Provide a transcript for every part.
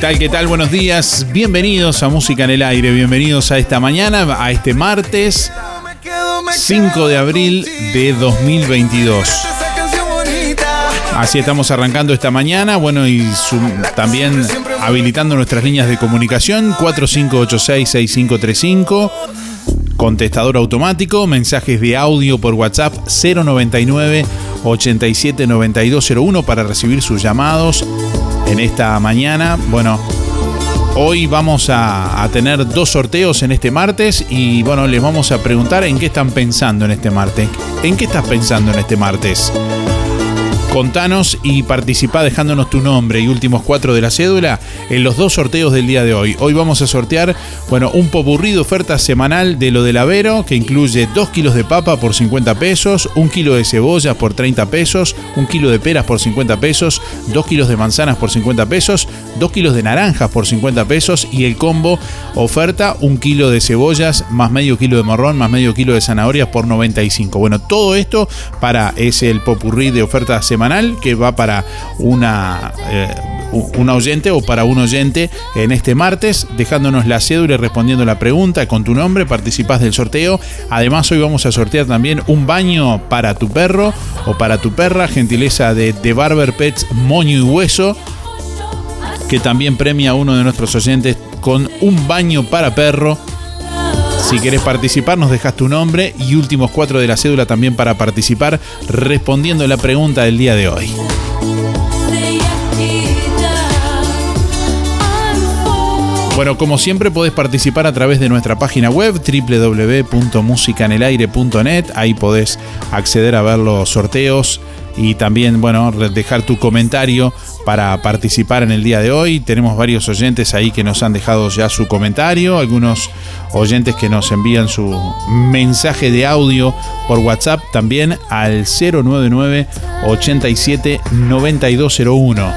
tal? ¿Qué tal? Buenos días. Bienvenidos a Música en el Aire. Bienvenidos a esta mañana, a este martes Me quedo, me 5 de abril de 2022. Esa canción bonita. Así estamos arrancando esta mañana. Bueno, y también habilitando nuestras líneas de comunicación 4586-6535. Contestador automático, mensajes de audio por WhatsApp 099 87 9201 para recibir sus llamados en esta mañana. Bueno, hoy vamos a, tener dos sorteos en este martes y bueno, les vamos a preguntar en qué están pensando en este martes. ¿En qué estás pensando en este martes? Contanos y participá dejándonos tu nombre y últimos cuatro de la cédula en los dos sorteos del día de hoy. Hoy vamos a sortear, bueno, un popurrí de oferta semanal de lo del Avero, que incluye 2 kilos de papa por 50 pesos, un kilo de cebollas por 30 pesos, un kilo de peras por 50 pesos, 2 kilos de manzanas por 50 pesos, 2 kilos de naranjas por 50 pesos y el combo oferta un kilo de cebollas más medio kilo de morrón más medio kilo de zanahorias por 95. Bueno, todo esto para es el popurrí de oferta semanal que va para una, eh, una oyente o para un oyente en este martes, dejándonos la cédula y respondiendo la pregunta con tu nombre, participás del sorteo. Además, hoy vamos a sortear también un baño para tu perro o para tu perra, gentileza de, de Barber Pets Moño y Hueso que también premia a uno de nuestros oyentes con un baño para perro. Si querés participar, nos dejas tu nombre y últimos cuatro de la cédula también para participar respondiendo la pregunta del día de hoy. Bueno, como siempre podés participar a través de nuestra página web www.musicanelaire.net. Ahí podés acceder a ver los sorteos y también, bueno, dejar tu comentario para participar en el día de hoy. Tenemos varios oyentes ahí que nos han dejado ya su comentario, algunos oyentes que nos envían su mensaje de audio por WhatsApp también al 099 87 9201.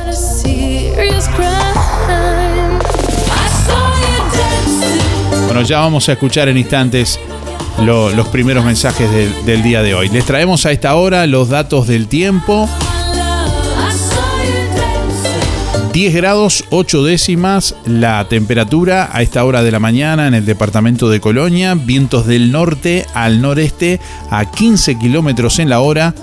Bueno, ya vamos a escuchar en instantes los primeros mensajes del día de hoy. Les traemos a esta hora los datos del tiempo. 10 grados 8 décimas la temperatura a esta hora de la mañana en el departamento de Colonia, vientos del norte al noreste a 15 kilómetros en la hora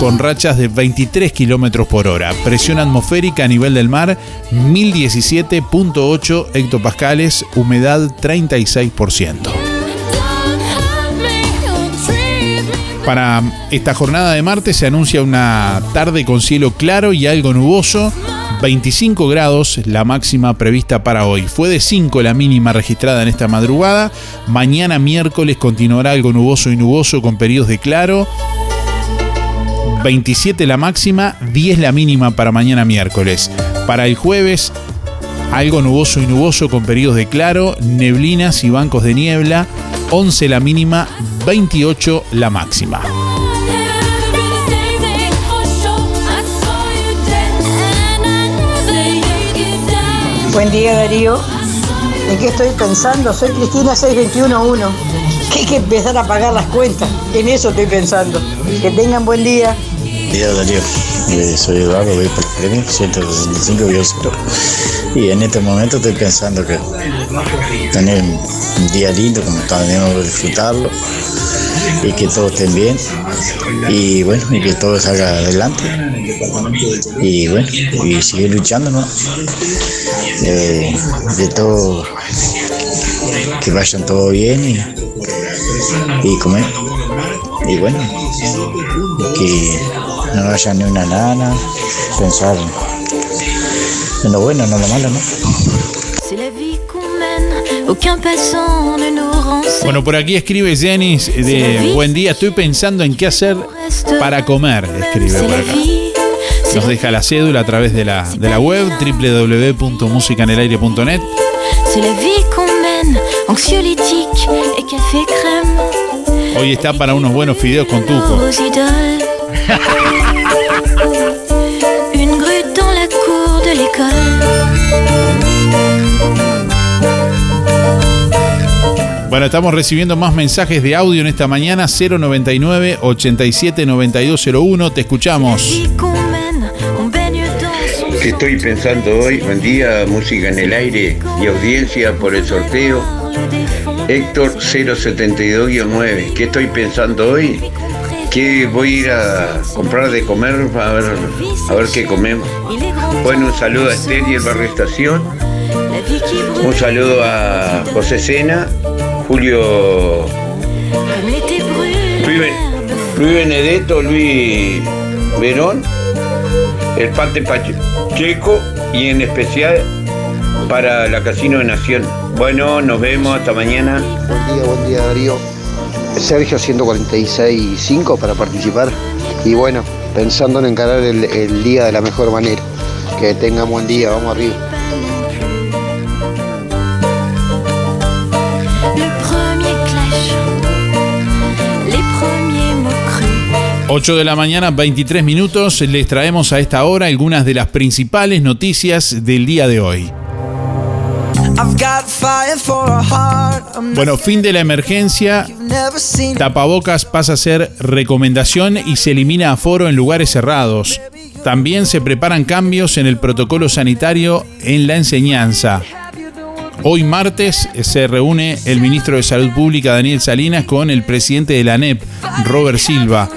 con rachas de 23 kilómetros por hora. Presión atmosférica a nivel del mar 1017.8 hectopascales, humedad 36%. Para esta jornada de martes se anuncia una tarde con cielo claro y algo nuboso. 25 grados la máxima prevista para hoy. Fue de 5 la mínima registrada en esta madrugada. Mañana miércoles continuará algo nuboso y nuboso con periodos de claro. 27 la máxima, 10 la mínima para mañana miércoles. Para el jueves, algo nuboso y nuboso con periodos de claro, neblinas y bancos de niebla. 11 la mínima, 28 la máxima. Buen día Darío. ¿En qué estoy pensando? Soy Cristina 6211. Que hay que empezar a pagar las cuentas. En eso estoy pensando. Que tengan buen día. Buen día Darío. Eh, soy Eduardo, voy por el premio 165 Y en este momento estoy pensando que tener un día lindo, como tenemos disfrutarlo y que todos estén bien y bueno, y que todo salga adelante y bueno, y seguir luchando, ¿no? de, de todo, que vayan todo bien y, y comer. Y bueno, que no haya ni una nana, pensar en lo bueno, no en lo malo, ¿no? Bueno, por aquí escribe Jenis de Buen día, estoy pensando en qué hacer para comer, escribe por acá. Nos deja la cédula a través de la, de la web www.musicanelaire.net. Hoy está para unos buenos fideos con tuco. Bueno, estamos recibiendo más mensajes de audio en esta mañana 099 87 9201. Te escuchamos. ¿Qué estoy pensando hoy? Buen día, música en el aire y audiencia por el sorteo. Héctor 072-9. ¿Qué estoy pensando hoy? Que voy a ir a comprar de comer a ver, a ver qué comemos. Bueno, un saludo a Esther y el barrio Estación. Un saludo a José Sena Julio Luis, Benedetto, Luis Verón, el Pate Pacheco y en especial para la Casino de Nación. Bueno, nos vemos, hasta mañana. Buen día, buen día Darío. Sergio 146.5 para participar y bueno, pensando en encarar el, el día de la mejor manera. Que tengan buen día, vamos arriba. 8 de la mañana, 23 minutos. Les traemos a esta hora algunas de las principales noticias del día de hoy. Bueno, fin de la emergencia. Tapabocas pasa a ser recomendación y se elimina aforo en lugares cerrados. También se preparan cambios en el protocolo sanitario en la enseñanza. Hoy martes se reúne el ministro de Salud Pública Daniel Salinas con el presidente de la ANEP, Robert Silva.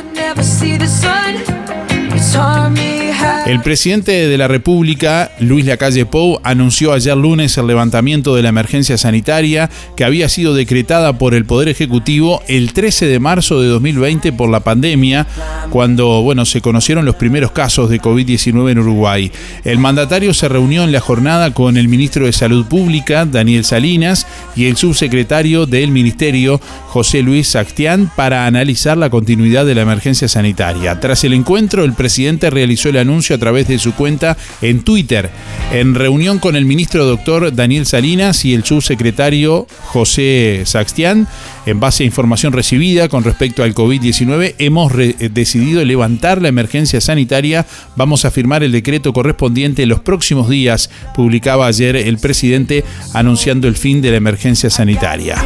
El presidente de la República, Luis Lacalle Pou, anunció ayer lunes el levantamiento de la emergencia sanitaria que había sido decretada por el Poder Ejecutivo el 13 de marzo de 2020 por la pandemia, cuando bueno, se conocieron los primeros casos de COVID-19 en Uruguay. El mandatario se reunió en la jornada con el ministro de Salud Pública, Daniel Salinas, y el subsecretario del Ministerio, José Luis Sactián, para analizar la continuidad de la emergencia sanitaria. Tras el encuentro, el presidente realizó el anuncio a través de su cuenta en Twitter, en reunión con el ministro doctor Daniel Salinas y el subsecretario José Sactián. En base a información recibida con respecto al COVID-19, hemos decidido levantar la emergencia sanitaria. Vamos a firmar el decreto correspondiente en los próximos días, publicaba ayer el presidente anunciando el fin de la emergencia sanitaria.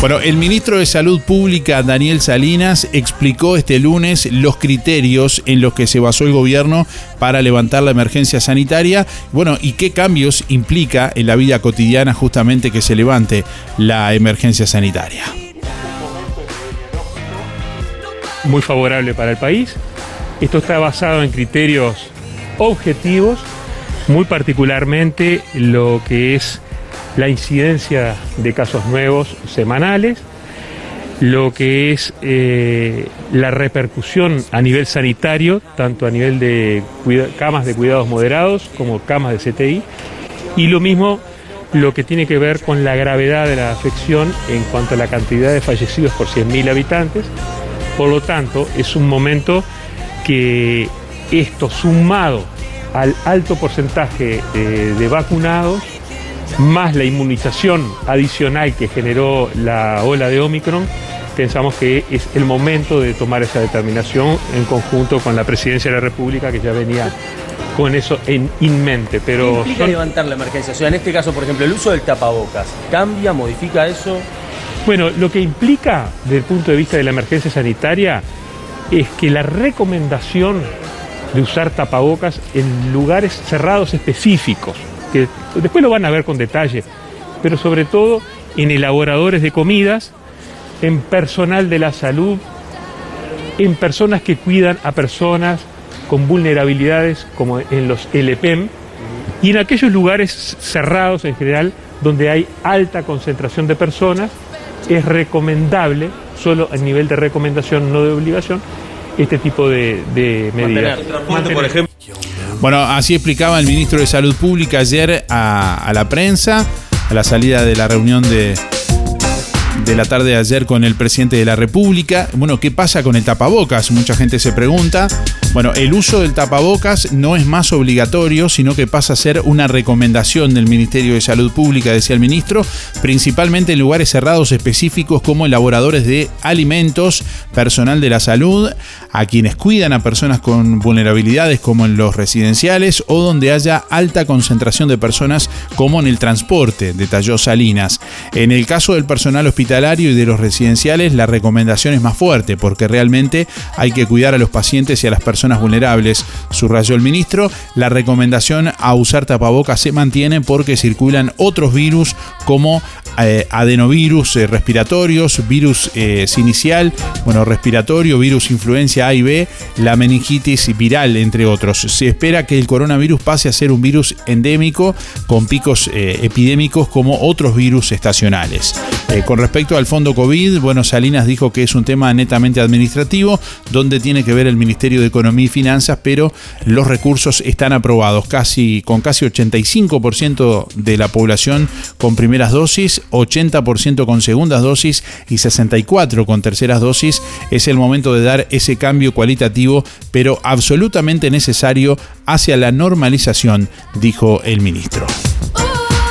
Bueno, el ministro de Salud Pública, Daniel Salinas, explicó este lunes los criterios en los que se basó el gobierno para levantar la emergencia sanitaria, bueno, y qué cambios implica en la vida cotidiana justamente que se levante la emergencia sanitaria. Muy favorable para el país. Esto está basado en criterios objetivos, muy particularmente lo que es la incidencia de casos nuevos semanales, lo que es eh, la repercusión a nivel sanitario, tanto a nivel de camas de cuidados moderados como camas de CTI, y lo mismo lo que tiene que ver con la gravedad de la afección en cuanto a la cantidad de fallecidos por 100.000 habitantes. Por lo tanto, es un momento que esto sumado al alto porcentaje eh, de vacunados más la inmunización adicional que generó la ola de Omicron, pensamos que es el momento de tomar esa determinación en conjunto con la Presidencia de la República que ya venía con eso en, mente. Pero ¿Qué implica levantar la emergencia? O sea, en este caso, por ejemplo, el uso del tapabocas, ¿cambia, modifica eso? Bueno, lo que implica desde el punto de vista de la emergencia sanitaria es que la recomendación de usar tapabocas en lugares cerrados específicos, que después lo van a ver con detalle, pero sobre todo en elaboradores de comidas, en personal de la salud, en personas que cuidan a personas con vulnerabilidades como en los LPM y en aquellos lugares cerrados en general donde hay alta concentración de personas, es recomendable, solo a nivel de recomendación, no de obligación, este tipo de, medidas. por ejemplo. Bueno, así explicaba el ministro de Salud Pública ayer a, la prensa, a la salida de la reunión de, de la tarde de ayer con el presidente de la República. Bueno, ¿qué pasa con el tapabocas? Mucha gente se pregunta. Bueno, el uso del tapabocas no es más obligatorio, sino que pasa a ser una recomendación del Ministerio de Salud Pública, decía el ministro, principalmente en lugares cerrados específicos como elaboradores de alimentos, personal de la salud, a quienes cuidan a personas con vulnerabilidades como en los residenciales o donde haya alta concentración de personas como en el transporte, detalló Salinas. En el caso del personal hospitalario y de los residenciales, la recomendación es más fuerte porque realmente hay que cuidar a los pacientes y a las personas vulnerables, subrayó el ministro. La recomendación a usar tapabocas se mantiene porque circulan otros virus como eh, adenovirus eh, respiratorios, virus eh, inicial, bueno, respiratorio, virus influencia A y B, la meningitis viral, entre otros. Se espera que el coronavirus pase a ser un virus endémico con picos epidémicos como otros virus estacionales. con respecto al fondo COVID, bueno, Salinas dijo que es un tema netamente administrativo, donde tiene que ver el Ministerio de Economía y Finanzas, pero los recursos están aprobados casi con casi 85% de la población con primeras dosis, 80% con segundas dosis y 64% con terceras dosis. Es el momento de dar ese cambio cualitativo, pero absolutamente necesario hacia la normalización, dijo el ministro.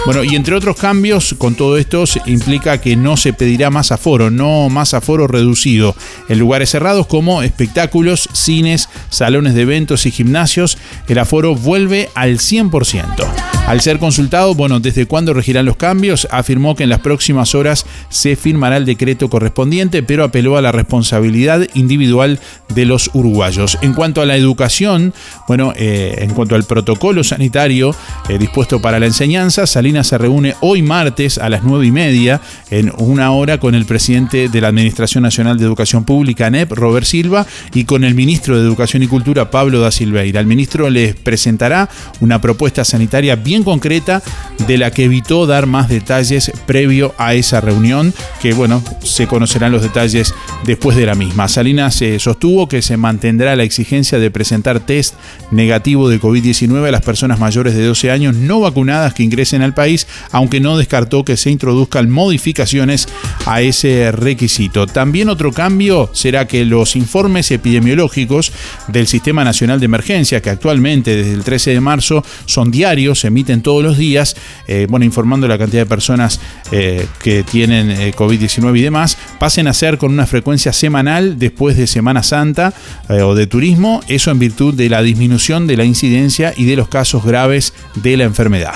Bueno, y entre otros cambios, con todo esto implica que no se pedirá más aforo, no más aforo reducido en lugares cerrados como espectáculos, cines, salones de eventos y gimnasios. El aforo vuelve al 100%. Al ser consultado, bueno, desde cuándo regirán los cambios, afirmó que en las próximas horas se firmará el decreto correspondiente, pero apeló a la responsabilidad individual de los uruguayos. En cuanto a la educación, bueno, eh, en cuanto al protocolo sanitario eh, dispuesto para la enseñanza, Salinas Se reúne hoy martes a las 9 y media en una hora con el presidente de la Administración Nacional de Educación Pública, ANEP, Robert Silva, y con el ministro de Educación y Cultura, Pablo da Silveira. El ministro les presentará una propuesta sanitaria bien concreta de la que evitó dar más detalles previo a esa reunión, que bueno, se conocerán los detalles después de la misma. Salinas se sostuvo que se mantendrá la exigencia de presentar test negativo de COVID-19 a las personas mayores de 12 años no vacunadas que ingresen al país, aunque no descartó que se introduzcan modificaciones a ese requisito. También otro cambio será que los informes epidemiológicos del Sistema Nacional de Emergencia, que actualmente desde el 13 de marzo son diarios, se emiten todos los días, eh, bueno, informando la cantidad de personas eh, que tienen eh, COVID-19 y demás, pasen a ser con una frecuencia semanal después de Semana Santa o de turismo, eso en virtud de la disminución de la incidencia y de los casos graves de la enfermedad.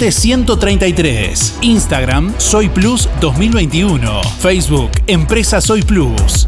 133. Instagram Soy Plus 2021. Facebook Empresa Soy Plus.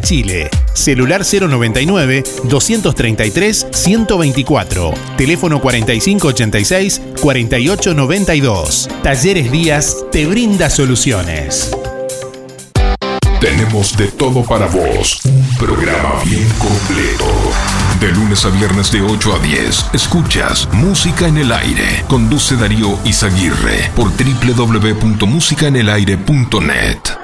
Chile. Celular 099-233-124. Teléfono 4586-4892. Talleres Díaz te brinda soluciones. Tenemos de todo para vos. Un programa bien completo. De lunes a viernes de 8 a 10, escuchas Música en el Aire. Conduce Darío Izaguirre por www.musicaenelaire.net.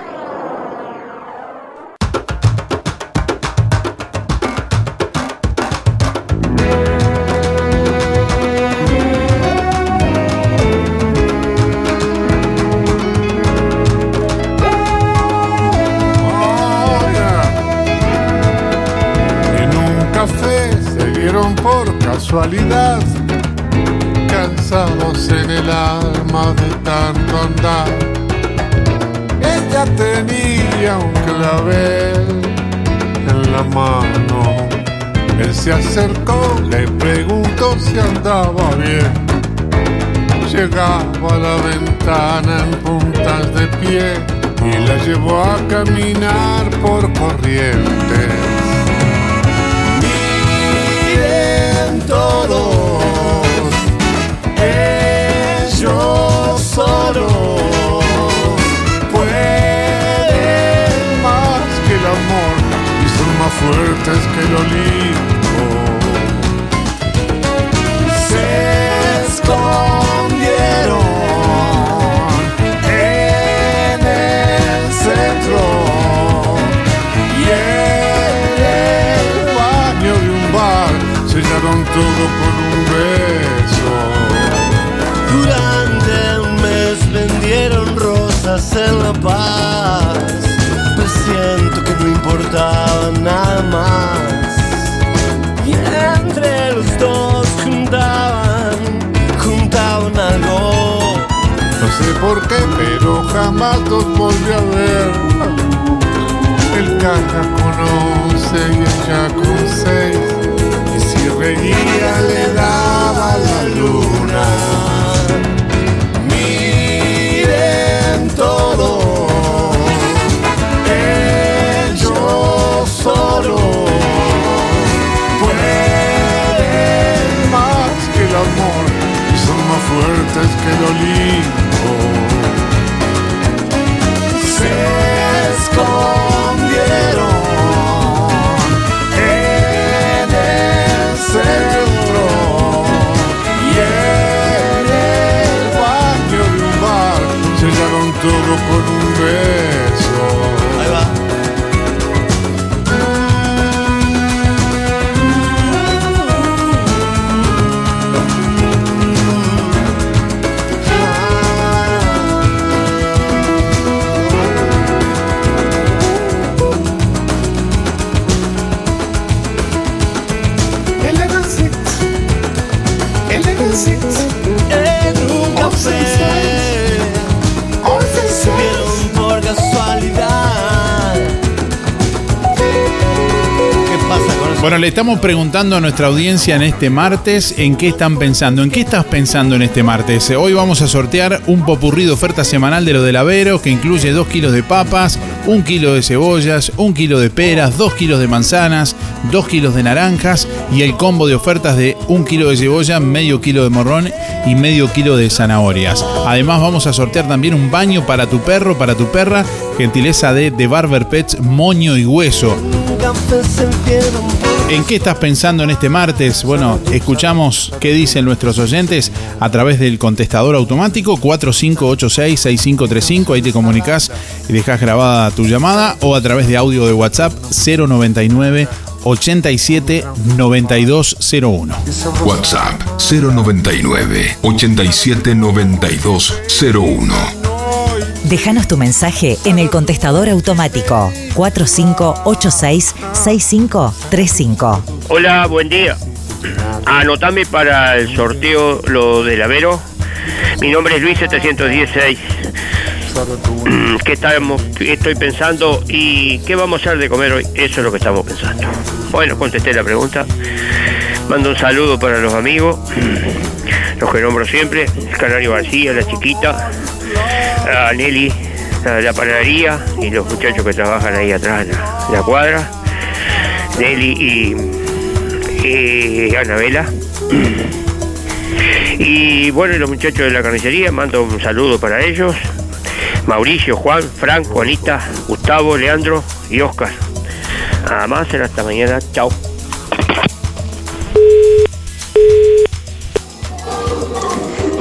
le preguntó si andaba bien. Llegaba a la ventana en puntas de pie y la llevó a caminar por corrientes todos, ellos solo pueden más que el amor y son más fuertes que el olivo. todo con un beso. Durante un mes vendieron rosas en La Paz. Presiento que no importaba nada más. Y entre los dos juntaban, juntaban algo. No sé por qué, pero jamás los volví a ver. El caja con once y el ya con seis. Reía le daba la luna. Miren todo. Ellos solo pueden más que el amor y son más fuertes que el Olimpo. Bueno, le estamos preguntando a nuestra audiencia en este martes en qué están pensando. ¿En qué estás pensando en este martes? Hoy vamos a sortear un popurrí de oferta semanal de lo del Avero que incluye 2 kilos de papas, 1 kilo de cebollas, 1 kilo de peras, 2 kilos de manzanas, 2 kilos de naranjas y el combo de ofertas de 1 kilo de cebolla, medio kilo de morrón y medio kilo de zanahorias. Además vamos a sortear también un baño para tu perro, para tu perra, gentileza de The Barber Pets, moño y hueso. ¿En qué estás pensando en este martes? Bueno, escuchamos qué dicen nuestros oyentes a través del contestador automático 4586-6535. Ahí te comunicas y dejas grabada tu llamada o a través de audio de WhatsApp 099 87 9201. WhatsApp 099 87 9201. Déjanos tu mensaje en el contestador automático 4586-6535. Hola, buen día. Anotame para el sorteo lo del Avero. Mi nombre es Luis 716. Mm, ¿Qué, estamos, estoy pensando y qué vamos a hacer de comer hoy? Eso es lo que estamos pensando. Bueno, contesté la pregunta. Mando un saludo para los amigos, los que nombro siempre, el Canario García, la chiquita, Nelly, la panadería y los muchachos que trabajan ahí atrás en la, cuadra, Nelly y, y Anabela. Y bueno, los muchachos de la carnicería, mando un saludo para ellos. Mauricio, Juan, Frank, Juanita, Gustavo, Leandro y Oscar. Nada más, será hasta mañana. Chao.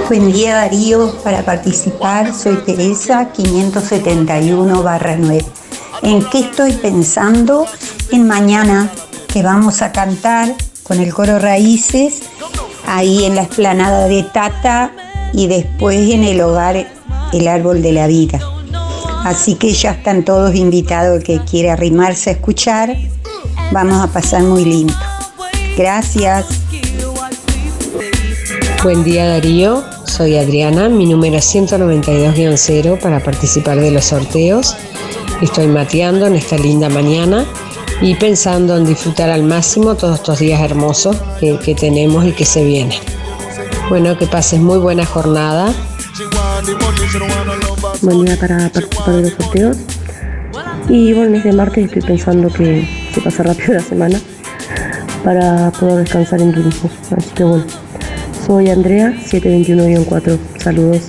Buen día Darío, para participar soy Teresa 571 barra 9. ¿En qué estoy pensando? En mañana que vamos a cantar con el coro Raíces ahí en la explanada de Tata y después en el hogar El Árbol de la Vida. Así que ya están todos invitados el que quiera arrimarse a escuchar. Vamos a pasar muy lindo. Gracias. Buen día Darío, soy Adriana, mi número es 192-0 para participar de los sorteos. Estoy mateando en esta linda mañana y pensando en disfrutar al máximo todos estos días hermosos que, tenemos y que se vienen. Bueno, que pases muy buena jornada. Buen día para participar de los sorteos. Y bueno, este martes estoy pensando que se pasa rápido la semana para poder descansar en turismo. Así que bueno, soy Andrea, 721-4. Saludos.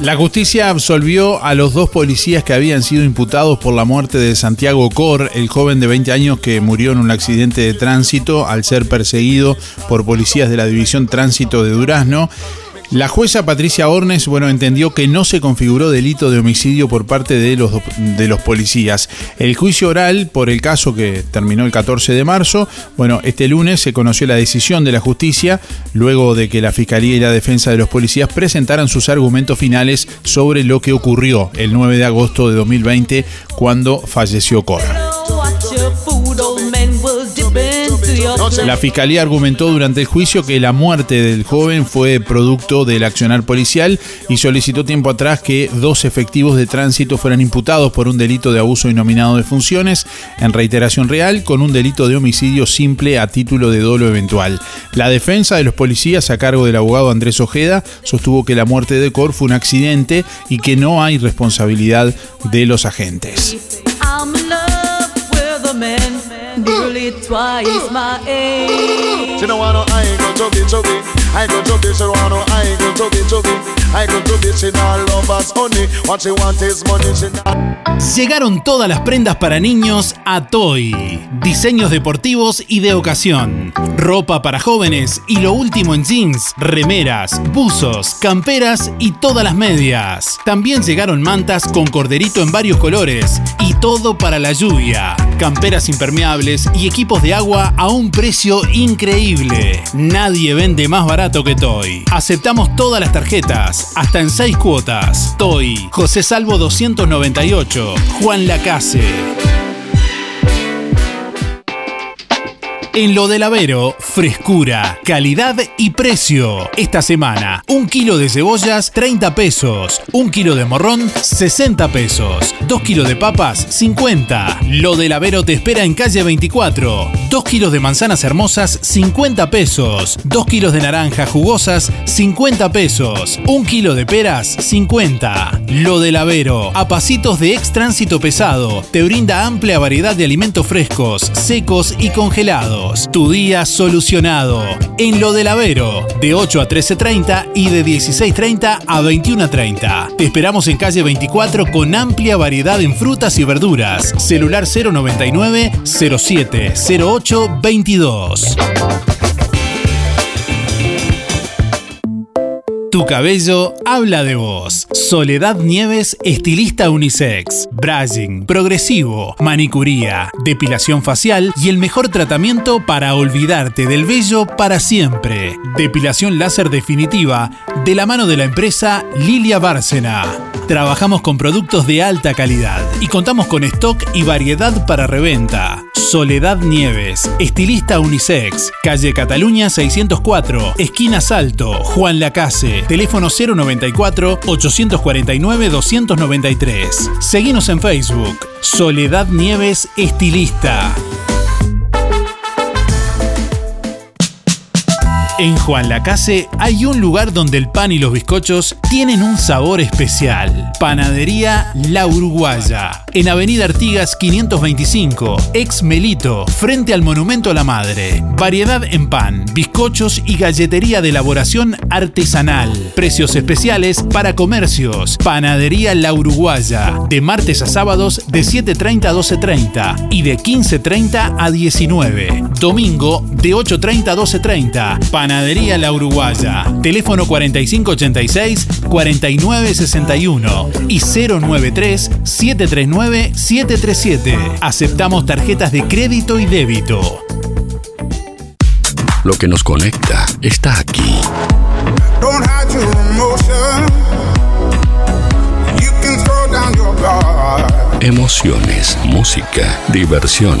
La justicia absolvió a los dos policías que habían sido imputados por la muerte de Santiago Cor, el joven de 20 años que murió en un accidente de tránsito al ser perseguido por policías de la División Tránsito de Durazno. La jueza Patricia Ornes, bueno, entendió que no se configuró delito de homicidio por parte de los, de los policías. El juicio oral por el caso que terminó el 14 de marzo, bueno, este lunes se conoció la decisión de la justicia luego de que la Fiscalía y la Defensa de los policías presentaran sus argumentos finales sobre lo que ocurrió el 9 de agosto de 2020 cuando falleció Cor. La fiscalía argumentó durante el juicio que la muerte del joven fue producto del accionar policial y solicitó tiempo atrás que dos efectivos de tránsito fueran imputados por un delito de abuso inominado de funciones en reiteración real con un delito de homicidio simple a título de dolo eventual. La defensa de los policías a cargo del abogado Andrés Ojeda sostuvo que la muerte de Cor fue un accidente y que no hay responsabilidad de los agentes. Nearly twice my age. She don't want no, I ain't gon' choke it. I ain't gon' choke. She don't want no, I ain't gon' choke. I honey What want is money Llegaron todas las prendas para niños a Toy. Diseños deportivos y de ocasión. Ropa para jóvenes y lo último en jeans, remeras, buzos, camperas y todas las medias. También llegaron mantas con corderito en varios colores y todo para la lluvia. Camperas impermeables y equipos de agua a un precio increíble. Nadie vende más barato que Toy. Aceptamos todas las tarjetas, hasta en 6 cuotas. Toy, José Salvo 298, Juan Lacase. En lo del Avero, frescura, calidad y precio. Esta semana, un kilo de cebollas, 30 pesos. Un kilo de morrón, 60 pesos. Dos kilos de papas, 50. Lo del Avero te espera en calle 24. Dos kilos de manzanas hermosas, 50 pesos. Dos kilos de naranjas jugosas, 50 pesos. Un kilo de peras, 50. Lo del Avero, a pasitos de ex tránsito pesado, te brinda amplia variedad de alimentos frescos, secos y congelados. Tu día solucionado. En lo del Avero, de 8 a 13.30 y de 16.30 a 21.30. Te esperamos en calle 24 con amplia variedad en frutas y verduras. Celular 099 07 08 22. Tu cabello habla de vos. Soledad Nieves, estilista unisex. Brushing, progresivo, manicuría, depilación facial y el mejor tratamiento para olvidarte del vello para siempre. Depilación láser definitiva de la mano de la empresa Lilia Bárcena. Trabajamos con productos de alta calidad y contamos con stock y variedad para reventa. Soledad Nieves, estilista unisex, calle Cataluña 604, esquina Salto, Juan Lacase, teléfono 094 849 293. Seguinos en Facebook, Soledad Nieves, estilista. En Juan Lacase hay un lugar donde el pan y los bizcochos tienen un sabor especial. Panadería La Uruguaya. En Avenida Artigas 525, ex Melito, frente al Monumento a la Madre. Variedad en pan, bizcochos y galletería de elaboración artesanal. Precios especiales para comercios. Panadería La Uruguaya. De martes a sábados de 7.30 a 12.30 y de 15.30 a 19. Domingo de 8.30 a 12.30. Panadería La Uruguaya. Teléfono 4586-4961 y 093-739-737. Aceptamos tarjetas de crédito y débito. Lo que nos conecta está aquí. Emociones, música, diversión.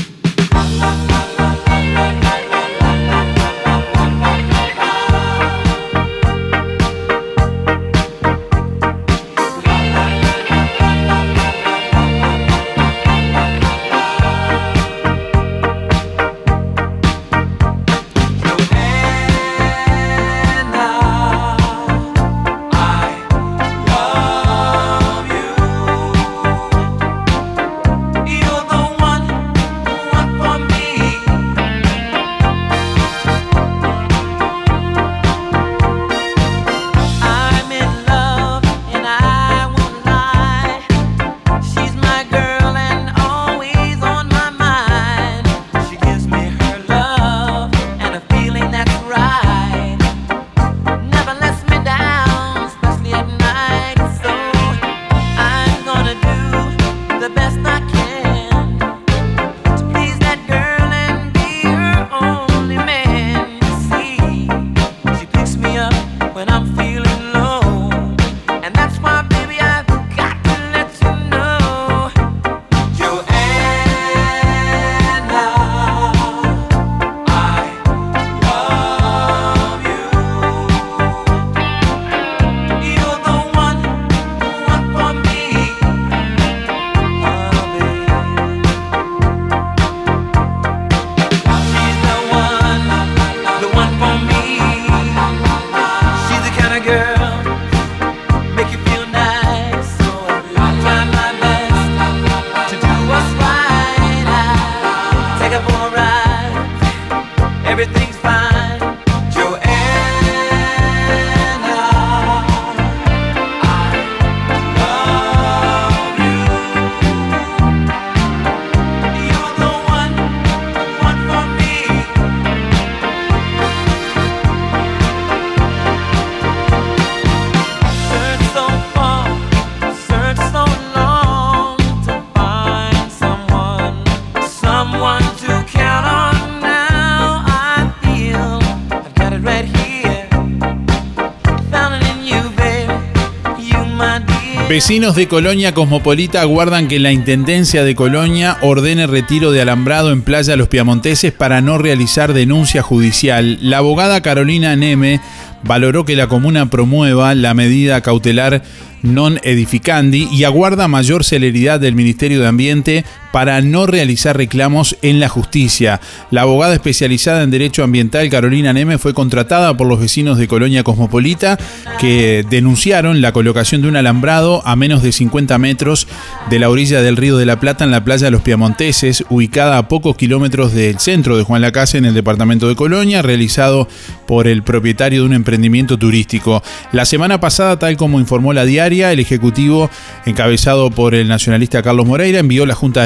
Vecinos de Colonia Cosmopolita aguardan que la Intendencia de Colonia ordene retiro de alambrado en Playa Los Piamonteses para no realizar denuncia judicial. La abogada Carolina Neme valoró que la comuna promueva la medida cautelar non edificandi y aguarda mayor celeridad del Ministerio de Ambiente para no realizar reclamos en la justicia. La abogada especializada en Derecho Ambiental Carolina Neme fue contratada por los vecinos de Colonia Cosmopolita que denunciaron la colocación de un alambrado a menos de 50 metros de la orilla del Río de la Plata en la playa de los Piamonteses, ubicada a pocos kilómetros del centro de Juan Lacase en el departamento de Colonia, realizado por el propietario de un emprendimiento turístico. La semana pasada, tal como informó la diaria, el Ejecutivo, encabezado por el nacionalista Carlos Moreira, envió la Junta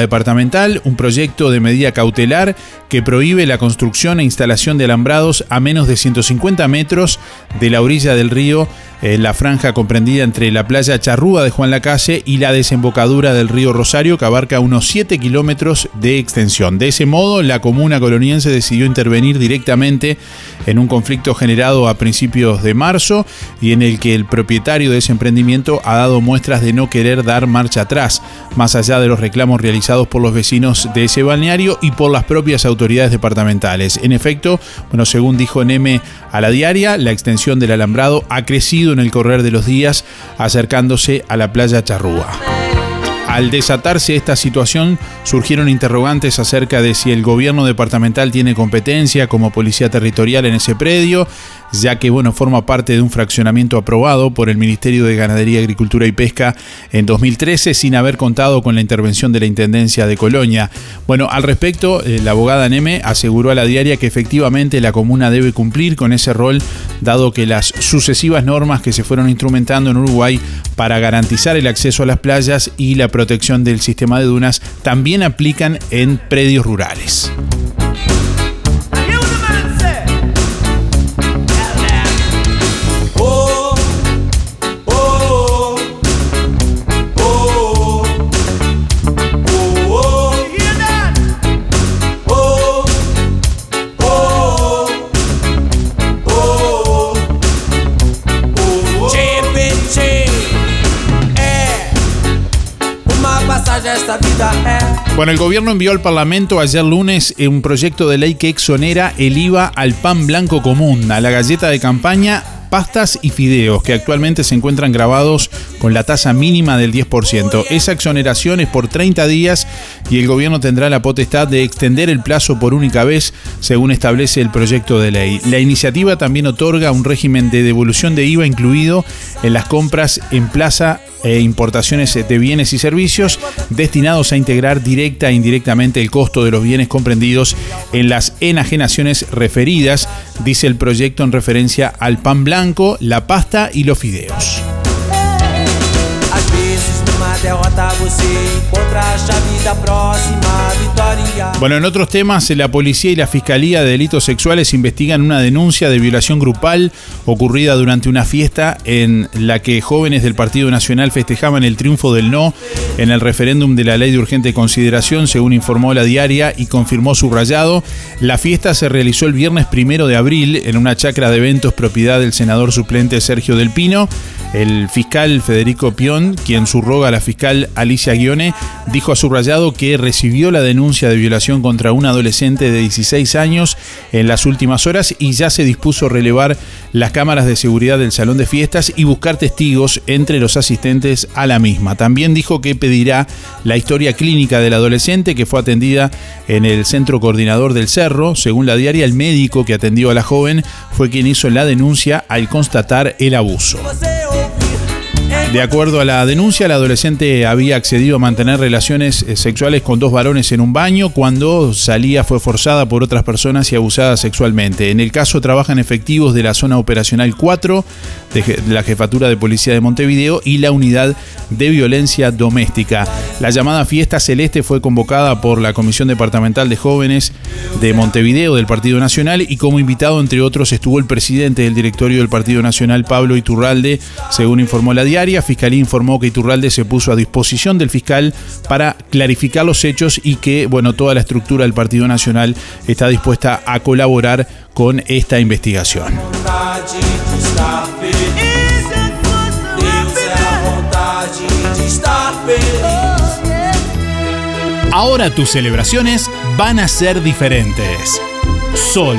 Un proyecto de medida cautelar que prohíbe la construcción e instalación de alambrados a menos de 150 metros de la orilla del río en la franja comprendida entre la playa Charrúa de Juan Lacase y la desembocadura del río Rosario, que abarca unos 7 kilómetros de extensión. De ese modo, la comuna coloniense decidió intervenir directamente en un conflicto generado a principios de marzo y en el que el propietario de ese emprendimiento ha dado muestras de no querer dar marcha atrás, más allá de los reclamos realizados por los vecinos de ese balneario y por las propias autoridades departamentales. En efecto, bueno, según dijo Neme a la diaria, la extensión del alambrado ha crecido en el correr de los días, acercándose a la playa Charrúa. Al desatarse esta situación, surgieron interrogantes acerca de si el gobierno departamental tiene competencia como policía territorial en ese predio, ya que bueno, forma parte de un fraccionamiento aprobado por el Ministerio de Ganadería, Agricultura y Pesca en 2013 sin haber contado con la intervención de la Intendencia de Colonia. Bueno, al respecto, eh, la abogada Neme aseguró a la diaria que efectivamente la comuna debe cumplir con ese rol, dado que las sucesivas normas que se fueron instrumentando en Uruguay para garantizar el acceso a las playas y la protección del sistema de dunas también aplican en predios rurales. Bueno, el gobierno envió al Parlamento ayer lunes un proyecto de ley que exonera el IVA al pan blanco común, a la galleta de campaña pastas y fideos, que actualmente se encuentran grabados con la tasa mínima del 10%. Esa exoneración es por 30 días y el gobierno tendrá la potestad de extender el plazo por única vez, según establece el proyecto de ley. La iniciativa también otorga un régimen de devolución de IVA incluido en las compras en plaza e importaciones de bienes y servicios destinados a integrar directa e indirectamente el costo de los bienes comprendidos en las enajenaciones referidas, dice el proyecto en referencia al pan blanco, la pasta y los fideos. Bueno, en otros temas, la policía y la Fiscalía de Delitos Sexuales investigan una denuncia de violación grupal ocurrida durante una fiesta en la que jóvenes del Partido Nacional festejaban el triunfo del no en el referéndum de la ley de urgente consideración, según informó la diaria y confirmó subrayado. La fiesta se realizó el viernes primero de abril en una chacra de eventos propiedad del senador suplente Sergio Del Pino. El fiscal Federico Pion, quien subroga a la fiscal Alicia Guione, dijo a subrayado que recibió la denuncia de violación contra un adolescente de 16 años en las últimas horas y ya se dispuso a relevar las cámaras de seguridad del salón de fiestas y buscar testigos entre los asistentes a la misma. También dijo que pedirá la historia clínica del adolescente que fue atendida en el centro coordinador del Cerro. Según la diaria, el médico que atendió a la joven fue quien hizo la denuncia al constatar el abuso. De acuerdo a la denuncia, el adolescente había accedido a mantener relaciones eh, sexuales con dos varones en un baño. Cuando salía fue forzada por otras personas y abusada sexualmente. En el caso trabajan efectivos de la zona operacional 4 de la Jefatura de Policía de Montevideo y la Unidad de Violencia Doméstica. La llamada Fiesta Celeste fue convocada por la Comisión Departamental de Jóvenes de Montevideo del Partido Nacional y como invitado, entre otros, estuvo el presidente del directorio del Partido Nacional, Pablo Iturralde, según informó la diaria. Fiscalía informó que Iturralde se puso a disposición del fiscal para clarificar los hechos y que, bueno, toda la estructura del Partido Nacional está dispuesta a colaborar con esta investigación. Ahora tus celebraciones van a ser diferentes. Sol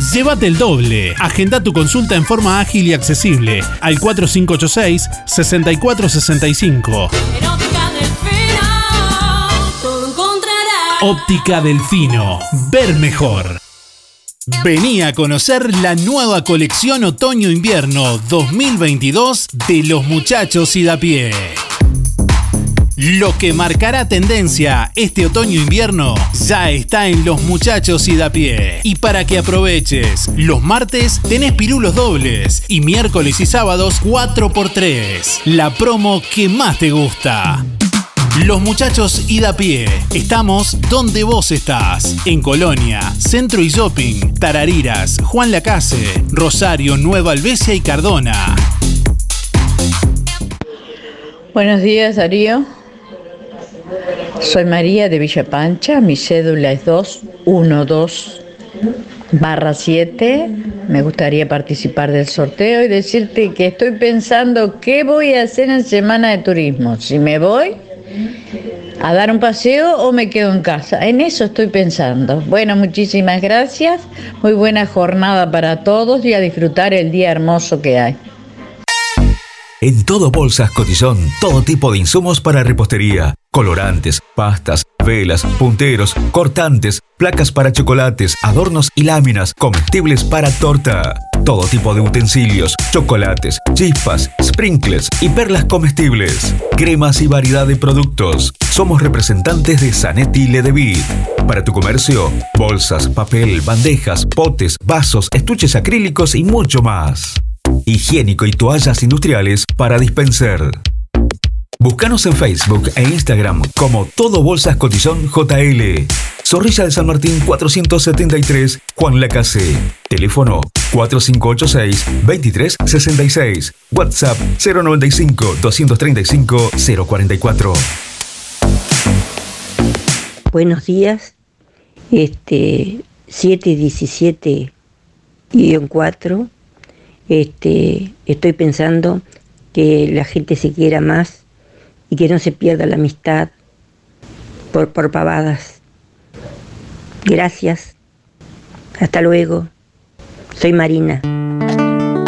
llévate el doble. Agenda tu consulta en forma ágil y accesible al 4586-6465. Óptica Delfino. Ver mejor. Vení a conocer la nueva colección Otoño-Invierno 2022 de los muchachos y da pie. Lo que marcará tendencia este otoño-invierno ya está en los muchachos y da pie. Y para que aproveches, los martes tenés pirulos dobles y miércoles y sábados 4x3. La promo que más te gusta. Los muchachos y da pie. Estamos donde vos estás. En Colonia, Centro y Shopping, Tarariras, Juan Lacase, Rosario, Nueva Albesia y Cardona. Buenos días, Darío. Soy María de Villa Pancha, mi cédula es 212 barra 7. Me gustaría participar del sorteo y decirte que estoy pensando qué voy a hacer en Semana de Turismo. Si me voy a dar un paseo o me quedo en casa. En eso estoy pensando. Bueno, muchísimas gracias. Muy buena jornada para todos y a disfrutar el día hermoso que hay. En todo Bolsas Cotillón, todo tipo de insumos para repostería, colorantes, pastas, velas, punteros, cortantes, placas para chocolates, adornos y láminas, comestibles para torta. Todo tipo de utensilios, chocolates, chispas, sprinkles y perlas comestibles. Cremas y variedad de productos. Somos representantes de Zanetti Ledevit. Para tu comercio, bolsas, papel, bandejas, potes, vasos, estuches acrílicos y mucho más. Higiénico y toallas industriales para dispensar. Búscanos en Facebook e Instagram como Todo Bolsas Cotillón JL. Zorrilla de San Martín 473, Juan Lacase. Teléfono 4586-2366. WhatsApp 095-235-044. Buenos días. Este 717 4. Este, estoy pensando que la gente se quiera más y que no se pierda la amistad por, por pavadas. Gracias. Hasta luego. Soy Marina.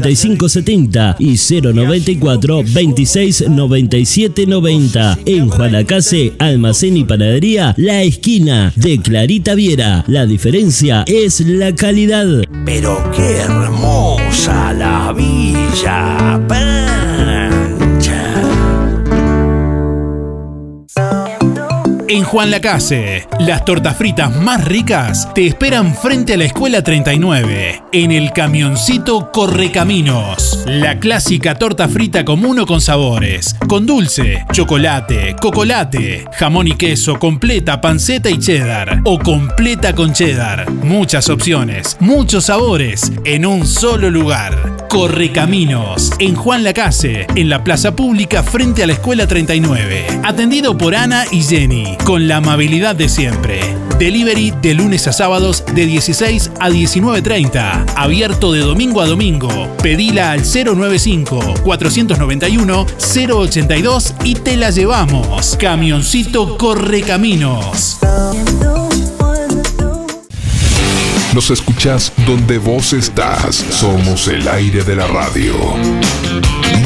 5570 y 094 26 97 90. En Juanacase, Almacén y Panadería, La Esquina de Clarita Viera. La diferencia es la calidad. Pero qué hermosa la Villa En Juan Lacase, las tortas fritas más ricas te esperan frente a la Escuela 39, en el camioncito Correcaminos. La clásica torta frita común o con sabores, con dulce, chocolate, cocolate, jamón y queso, completa, panceta y cheddar, o completa con cheddar. Muchas opciones, muchos sabores, en un solo lugar. Correcaminos, en Juan Lacase, en la plaza pública frente a la Escuela 39. Atendido por Ana y Jenny, con la amabilidad de siempre. Delivery de lunes a sábados de 16 a 19.30. Abierto de domingo a domingo. Pedila al 095-491-082 y te la llevamos. Camioncito Correcaminos. Nos escuchás donde vos estás. Somos el aire de la radio.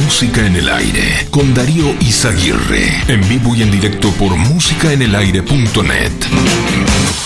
Música en el aire con Darío Izaguirre. En vivo y en directo por músicaenelaire.net.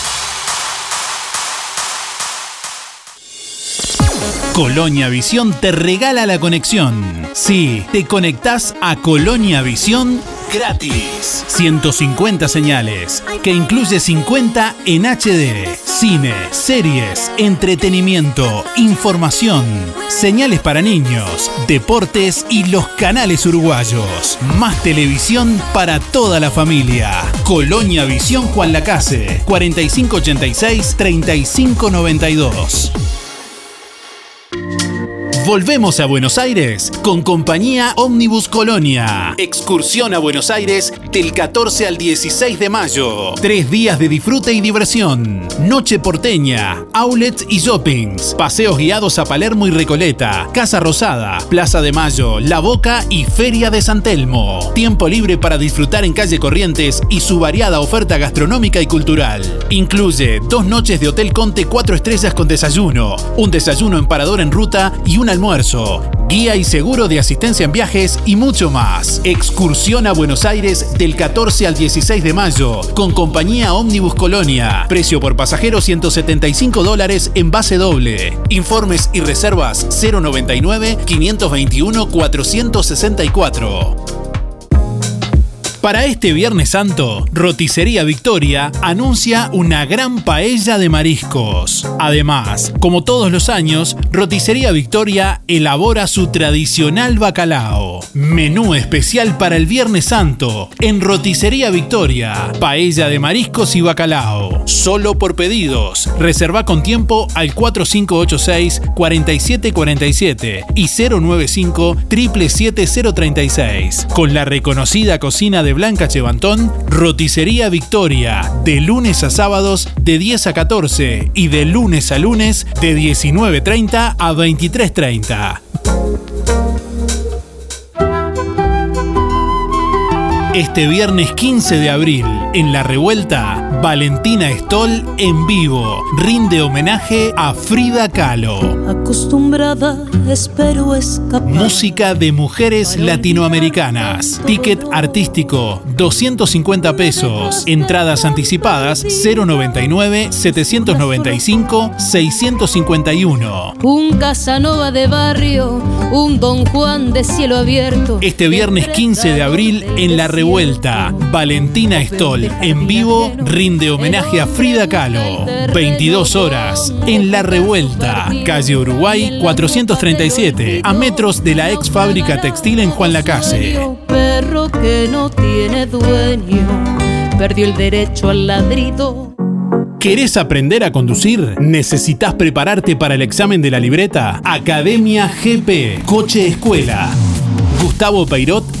Colonia Visión te regala la conexión. Sí, te conectás a Colonia Visión gratis. 150 señales, que incluye 50 en HD. Cine, series, entretenimiento, información, señales para niños, deportes y los canales uruguayos. Más televisión para toda la familia. Colonia Visión Juan Lacase, 4586-3592. Thank you. Volvemos a Buenos Aires con compañía Omnibus Colonia. Excursión a Buenos Aires del 14 al 16 de mayo. Tres días de disfrute y diversión. Noche porteña, outlets y shoppings. Paseos guiados a Palermo y Recoleta. Casa Rosada, Plaza de Mayo, La Boca y Feria de San Telmo. Tiempo libre para disfrutar en calle Corrientes y su variada oferta gastronómica y cultural. Incluye dos noches de Hotel Conte 4 estrellas con desayuno, un desayuno en parador en ruta y un almuerzo, guía y seguro de asistencia en viajes y mucho más. Excursión a Buenos Aires del 14 al 16 de mayo con compañía Omnibus Colonia. Precio por pasajero 175 dólares en base doble. Informes y reservas 099 521 464. Para este Viernes Santo, Roticería Victoria anuncia una gran paella de mariscos. Además, como todos los años, Roticería Victoria elabora su tradicional bacalao. Menú especial para el Viernes Santo en Roticería Victoria. Paella de mariscos y bacalao. Solo por pedidos. Reserva con tiempo al 4586-4747 y 095 77036. Con la reconocida cocina de Blanca Chevantón, Roticería Victoria, de lunes a sábados de 10 a 14 y de lunes a lunes de 19.30 a 23.30. Este viernes 15 de abril, en La Revuelta, Valentina Stoll en vivo rinde homenaje a Frida Kahlo. Acostumbrada, espero escapar. Música de mujeres latinoamericanas. Ticket artístico 250 pesos. Entradas anticipadas 099 795 651. Un Casanova de barrio, un Don Juan de cielo abierto. Este viernes 15 de abril en La Revuelta, Valentina Stoll en vivo rinde homenaje a Frida Kahlo. 22 horas en La Revuelta, calle Uruguay 437, a metros de la ex fábrica textil en Juan Lacase. Perro que no tiene dueño, perdió el derecho al ladrido. ¿Querés aprender a conducir? ¿Necesitas prepararte para el examen de la libreta? Academia GP, Coche Escuela. Gustavo Peirot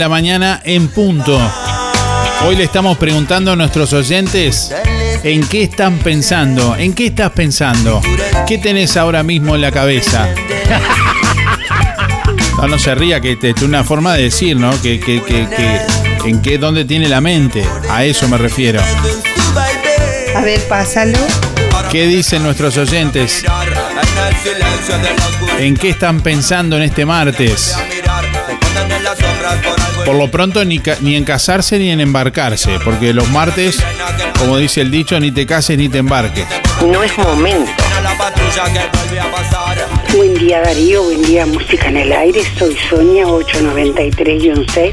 la mañana en punto. Hoy le estamos preguntando a nuestros oyentes en qué están pensando, en qué estás pensando, qué tenés ahora mismo en la cabeza. No, no se ría, que es una forma de decir, ¿no? Que, que, que, que- en qué, dónde tiene la mente. A eso me refiero. A ver, pásalo. ¿Qué dicen nuestros oyentes? ¿En qué están pensando en este martes? Por lo pronto ni, ca- ni en casarse ni en embarcarse, porque los martes, como dice el dicho, ni te cases ni te embarques. No es momento. Buen día Darío, buen día Música en el Aire, soy Sonia 893-6.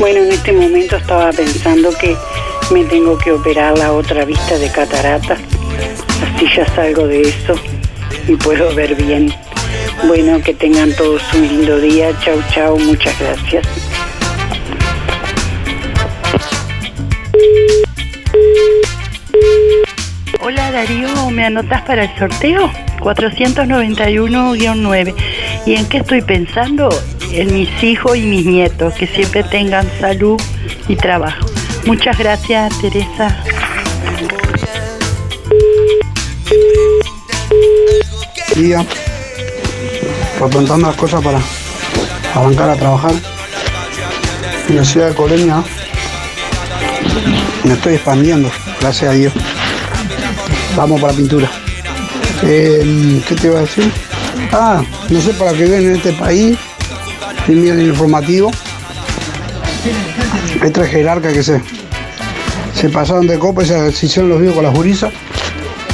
Bueno, en este momento estaba pensando que me tengo que operar la otra vista de catarata, así ya salgo de eso y puedo ver bien. Bueno, que tengan todos un lindo día, chau chau, muchas gracias. Darío, ¿me anotas para el sorteo? 491-9. ¿Y en qué estoy pensando? En mis hijos y mis nietos, que siempre tengan salud y trabajo. Muchas gracias, Teresa. día apuntando las cosas para arrancar a trabajar en la ciudad de Colonia me estoy expandiendo gracias a Dios vamos para pintura Eh, ¿qué te iba a decir? ah no sé para qué ven en este país y miren el informativo hay tres jerarcas que se se pasaron de copa y se, se hicieron los vivos con las jurisas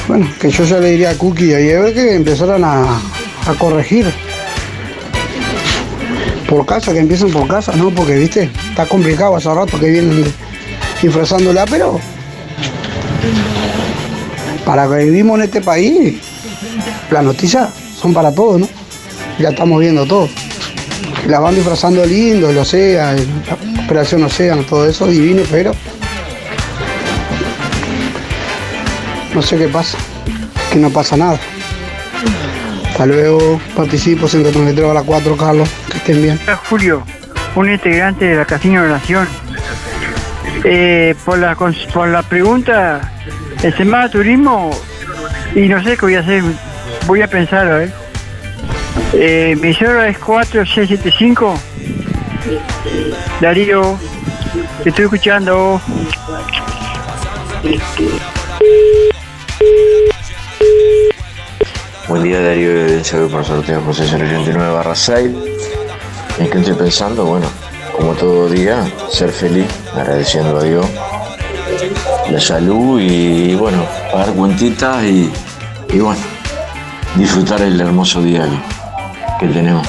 bueno, que yo ya le diría a Cookie y a Ever que empezaran a, a corregir. Por casa, que empiecen por casa, ¿no? Porque, viste, está complicado hace rato que vienen disfrazándola, pero para que vivimos en este país, las noticias son para todos, ¿no? Ya estamos viendo todo. La van disfrazando lindo, el Océano, la Operación Océano, todo eso divino, pero no sé qué pasa, que no pasa nada. Hasta luego, participo 133 a las 4, Carlos, que estén bien. Julio, un integrante de la Casino de Nación. Eh, por, la, por la pregunta, el Semana Turismo, y no sé qué voy a hacer, voy a pensarlo, ¿eh? Eh, mi cédula es 4675. Darío, te estoy escuchando. Buen día Darío de por sorteo posesión 89 barra 6. ¿En qué estoy pensando? Bueno, como todo día, ser feliz, agradeciendo a Dios la salud y, bueno, pagar cuentitas y, y bueno, disfrutar el hermoso día que, tenemos.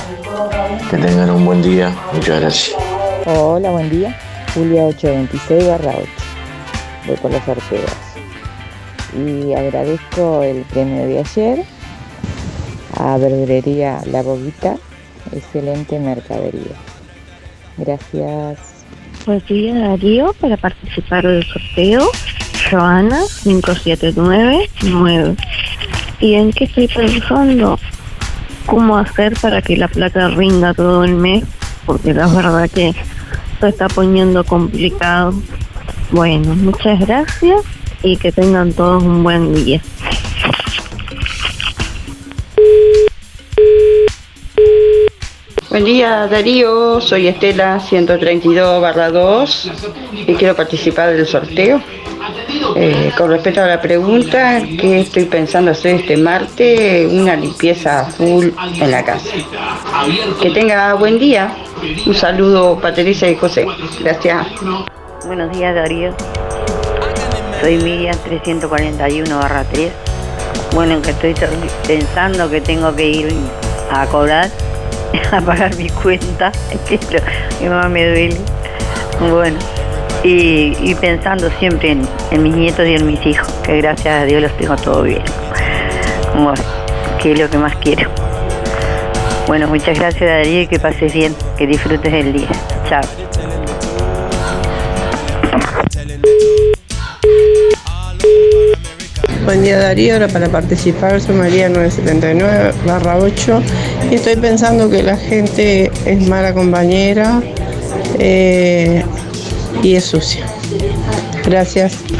Que tengan un buen día, muchas gracias. Hola, buen día. Julia 826 barra 8. Voy por los sorteos. Y agradezco el premio de ayer a Verdulería La Boguita. Excelente mercadería. Gracias. Buenos días Darío, para participar del sorteo, Joana 5799. ¿Y en qué estoy pensando? ¿Cómo hacer para que la plata rinda todo el mes? Porque la verdad que se está poniendo complicado. Bueno, muchas gracias y que tengan todos un buen día. Buen día Darío, soy Estela 132 barra 2 y quiero participar del sorteo. Eh, con respecto a la pregunta, ¿qué estoy pensando hacer este martes? Una limpieza full en la casa. Que tenga buen día. Un saludo Teresa y José. Gracias. Buenos días Darío. Soy Miriam 341 barra 3. Bueno, que estoy pensando que tengo que ir a cobrar, a pagar mi cuenta, que más me duele. Bueno, y, y pensando siempre en, en mis nietos y en mis hijos, que gracias a Dios los tengo todo bien. Bueno, que es lo que más quiero. Bueno, muchas gracias Darío y que pases bien, que disfrutes del día. Chao. Buen día Darío, ahora para participar soy María 979 barra 8 y estoy pensando que la gente es mala compañera eh, y es sucio. Gracias.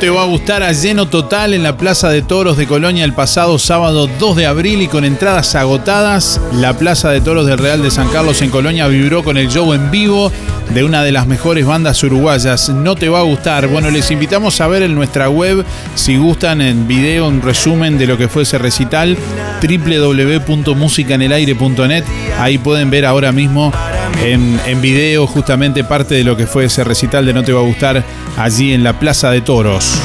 Te va a gustar a lleno total en la Plaza de Toros de Colonia el pasado sábado 2 de abril y con entradas agotadas. La Plaza de Toros del Real de San Carlos en Colonia vibró con el show en vivo de una de las mejores bandas uruguayas. No te va a gustar. Bueno, les invitamos a ver en nuestra web, si gustan, en video, un resumen de lo que fue ese recital, www.musicanelaire.net. Ahí pueden ver ahora mismo en, en video justamente parte de lo que fue ese recital de No te va a gustar allí en la Plaza de Toros.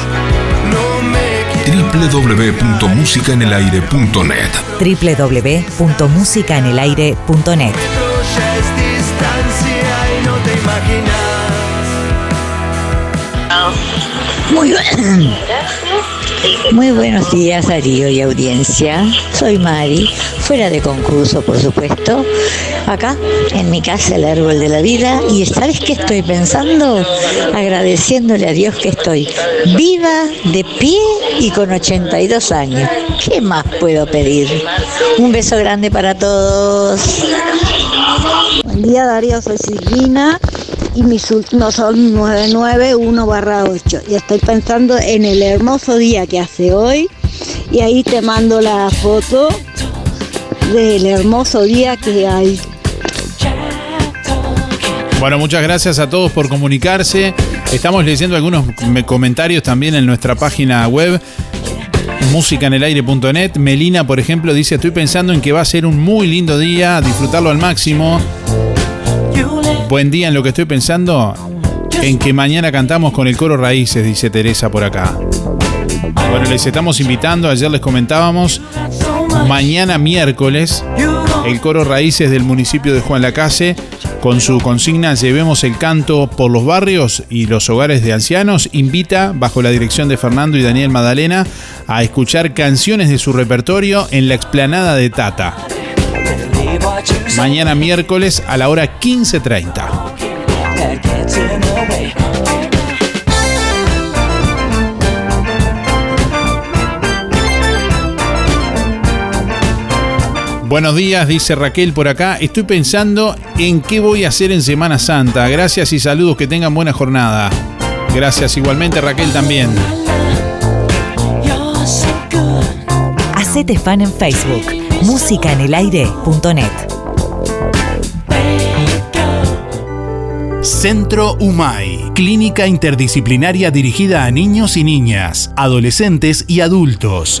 www.musicaenelaire.net www.musicaenelaire.net es distancia Muy buenos días, Darío y audiencia. Soy Mari, fuera de concurso, por supuesto. Acá, en mi casa, el árbol de la vida. ¿Y sabes qué estoy pensando? Agradeciéndole a Dios que estoy viva, de pie y con 82 años. ¿Qué más puedo pedir? Un beso grande para todos. Buen día Darío, soy Silvina y mis últimos son 991 barra 8 y estoy pensando en el hermoso día que hace hoy y ahí te mando la foto del hermoso día que hay. Bueno, muchas gracias a todos por comunicarse. Estamos leyendo algunos me- comentarios también en nuestra página web musicanelaire.net. Melina, por ejemplo, dice, estoy pensando en que va a ser un muy lindo día, disfrutarlo al máximo. Buen día en lo que estoy pensando, en que mañana cantamos con el coro Raíces, dice Teresa por acá. Bueno, les estamos invitando, ayer les comentábamos, mañana miércoles, el coro Raíces del municipio de Juan Lacase, con su consigna Llevemos el canto por los barrios y los hogares de ancianos, invita, bajo la dirección de Fernando y Daniel Madalena, a escuchar canciones de su repertorio en la explanada de Tata. Mañana miércoles a la hora 15.30. Buenos días, dice Raquel por acá. Estoy pensando en qué voy a hacer en Semana Santa. Gracias y saludos, que tengan buena jornada. Gracias igualmente Raquel también. Hacete fan en Facebook, musicaenelaire.net. Centro UMAI, clínica interdisciplinaria dirigida a niños y niñas, adolescentes y adultos.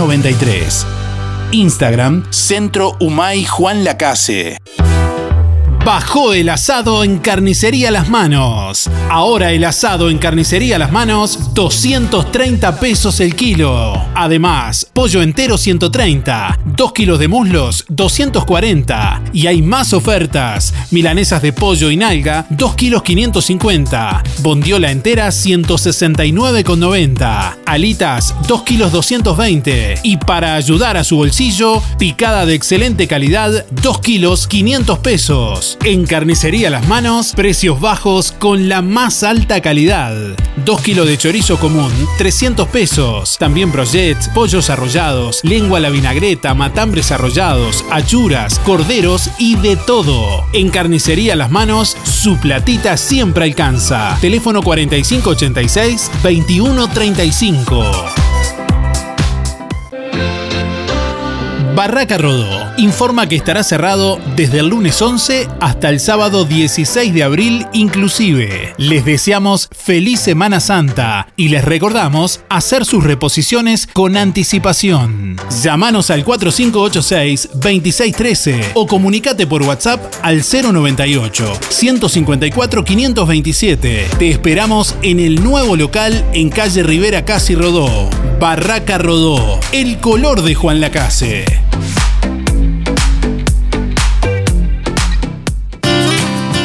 93. Instagram, Centro Humay Juan Lacase. Bajó el asado en Carnicería Las Manos. Ahora el asado en Carnicería Las Manos, 230 pesos el kilo. Además, pollo entero 130, 2 kilos de muslos 240. Y hay más ofertas. Milanesas de pollo y nalga, 2 kilos 550. Bondiola entera 169,90. Alitas, 2 kilos 220. Y para ayudar a su bolsillo, picada de excelente calidad, 2 kilos 500 pesos. En Carnicería Las Manos, precios bajos con la más alta calidad. 2 kilos de chorizo común, 300 pesos. También brochets, pollos arrollados, lengua a la vinagreta, matambres arrollados, achuras, corderos y de todo. En Carnicería Las Manos, su platita siempre alcanza. Teléfono 4586-2135. Barraca Rodó informa que estará cerrado desde el lunes 11 hasta el sábado 16 de abril inclusive. Les deseamos feliz Semana Santa y les recordamos hacer sus reposiciones con anticipación. Llámanos al 4586-2613 o comunicate por WhatsApp al 098 154 527. Te esperamos en el nuevo local en calle Rivera Casi Rodó. Barraca Rodó, el color de Juan Lacase.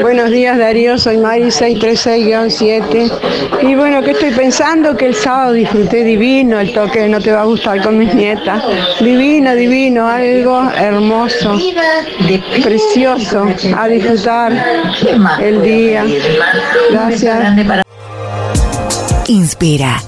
Buenos días Darío, soy Mari 636-7 y bueno, que estoy pensando que el sábado disfruté divino el toque No Te Va a Gustar con mis nietas. Divino, divino, algo hermoso, precioso, a disfrutar el día. Gracias. Inspira.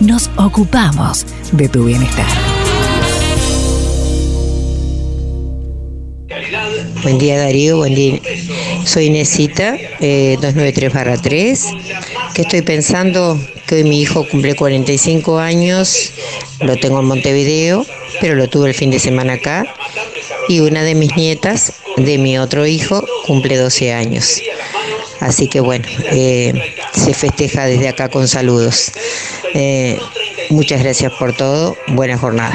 nos ocupamos de tu bienestar. Buen día Darío, buen día. Soy Inesita, eh, 293-3, que estoy pensando que hoy mi hijo cumple 45 años, lo tengo en Montevideo, pero lo tuve el fin de semana acá, y una de mis nietas, de mi otro hijo, cumple 12 años. Así que bueno, eh, se festeja desde acá con saludos. Eh, muchas gracias por todo, buena jornada.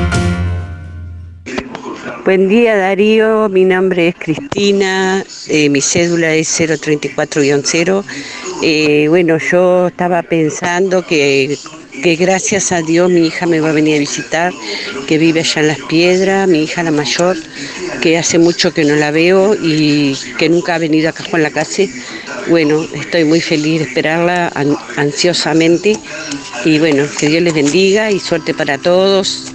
Buen día Darío, mi nombre es Cristina, eh, mi cédula es 034-0. Eh, bueno, yo estaba pensando que, gracias a Dios mi hija me va a venir a visitar, que vive allá en Las Piedras, mi hija la mayor, que hace mucho que no la veo y que nunca ha venido acá con la casa. Bueno, estoy muy feliz de esperarla an- ansiosamente y bueno, que Dios les bendiga y suerte para todos.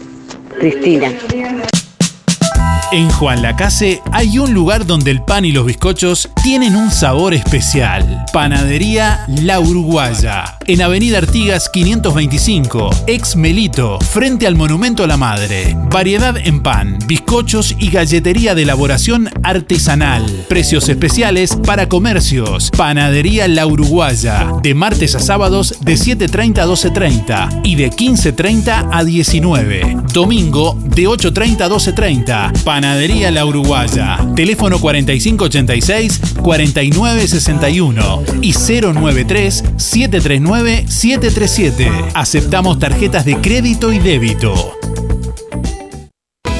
Cristina. En Juan Lacase hay un lugar donde el pan y los bizcochos tienen un sabor especial. Panadería La Uruguaya. En Avenida Artigas 525, ex Melito, frente al Monumento a la Madre. Variedad en pan, bizcochos y galletería de elaboración artesanal. Precios especiales para comercios. Panadería La Uruguaya. De martes a sábados de 7.30 a 12.30 y de 15.30 a 19. Domingo de 8.30 a 12.30. Panadería La Uruguaya. Teléfono 4586-4961 y 093-739-737. Aceptamos tarjetas de crédito y débito.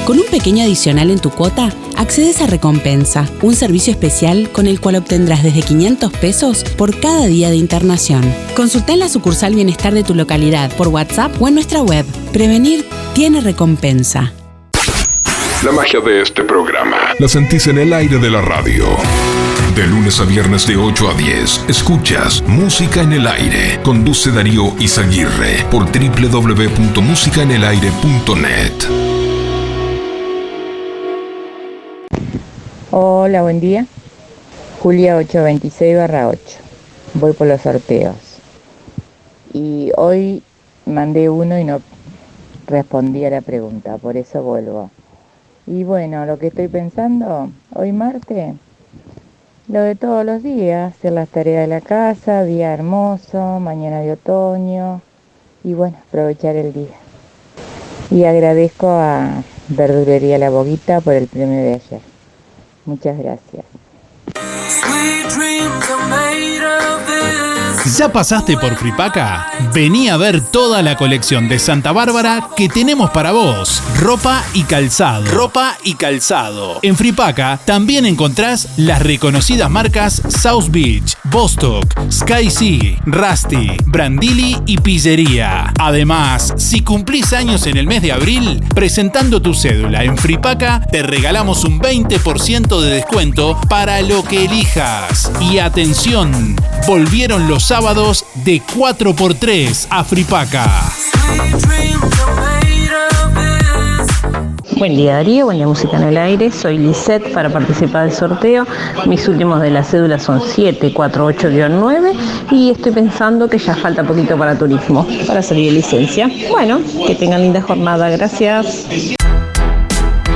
Con un pequeño adicional en tu cuota, accedes a Recompensa, un servicio especial con el cual obtendrás desde 500 pesos por cada día de internación. Consulta en la sucursal Bienestar de tu localidad por WhatsApp o en nuestra web. Prevenir tiene recompensa. La magia de este programa la sentís en el aire de la radio. De lunes a viernes de 8 a 10, escuchas Música en el Aire. Conduce Darío Izaguirre por www.musicaenelaire.net. Hola, buen día. Julia 826 barra 8. Voy por los sorteos. Y hoy mandé uno y no respondí a la pregunta, por eso vuelvo. Y bueno, lo que estoy pensando, hoy martes, lo de todos los días, hacer las tareas de la casa, día hermoso, mañana de otoño, y bueno, aprovechar el día. Y agradezco a Verdulería La Boguita por el premio de ayer. Muchas gracias. ¿Ya pasaste por Fripaca? Vení a ver toda la colección de Santa Bárbara que tenemos para vos. Ropa y calzado. Ropa y calzado. En Fripaca también encontrás las reconocidas marcas South Beach, Bostock, Sky Sea, Rusty, Brandili y Pillería. Además, si cumplís años en el mes de abril, presentando tu cédula en Fripaca, te regalamos un 20% de descuento para lo que elijas. Y atención, volvieron los sábados de 4x3 a Fripaca. Buen día Darío, buen día Música en el Aire, soy Lisette para participar del sorteo. Mis últimos de la cédula son 748-9 y estoy pensando que ya falta poquito para turismo, para salir de licencia. Bueno, que tengan linda jornada, gracias.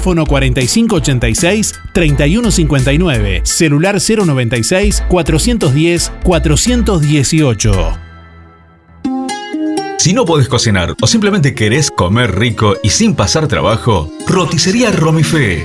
4586-3159, celular 096-410-418. Si no podés cocinar o simplemente querés comer rico y sin pasar trabajo, roticería Romifé.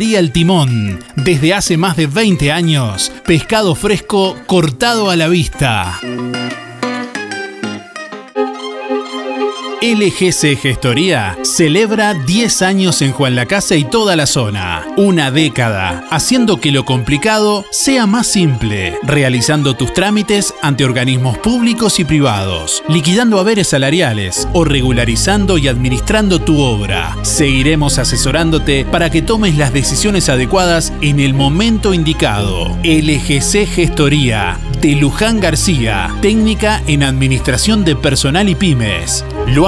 El Timón. Desde hace más de 20 años, pescado fresco cortado a la vista. LGC Gestoría celebra 10 años en Juan la Casa y toda la zona. Una década, haciendo que lo complicado sea más simple, realizando tus trámites ante organismos públicos y privados, liquidando haberes salariales o regularizando y administrando tu obra. Seguiremos asesorándote para que tomes las decisiones adecuadas en el momento indicado. LGC Gestoría de Luján García, técnica en administración de personal y pymes. Lo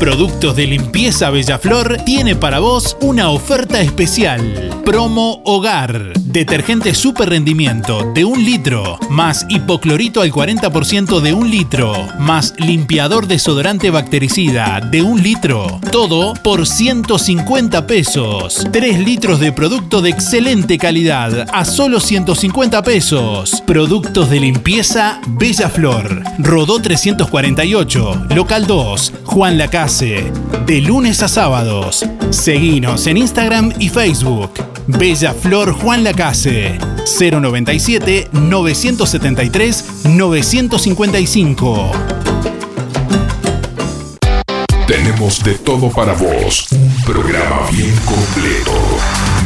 Productos de Limpieza Bellaflor tiene para vos una oferta especial. Promo Hogar. Detergente super rendimiento de un litro, más hipoclorito al 40% de un litro, más limpiador desodorante bactericida de un litro. Todo por 150 pesos. 3 litros de producto de excelente calidad a solo 150 pesos. Productos de limpieza Bellaflor. Rodó 348, local 2, Juan De lunes a sábados. Seguinos en Instagram y Facebook. Bella Flor Juan Lacase. 097 973 955. Tenemos de todo para vos. Un programa bien completo.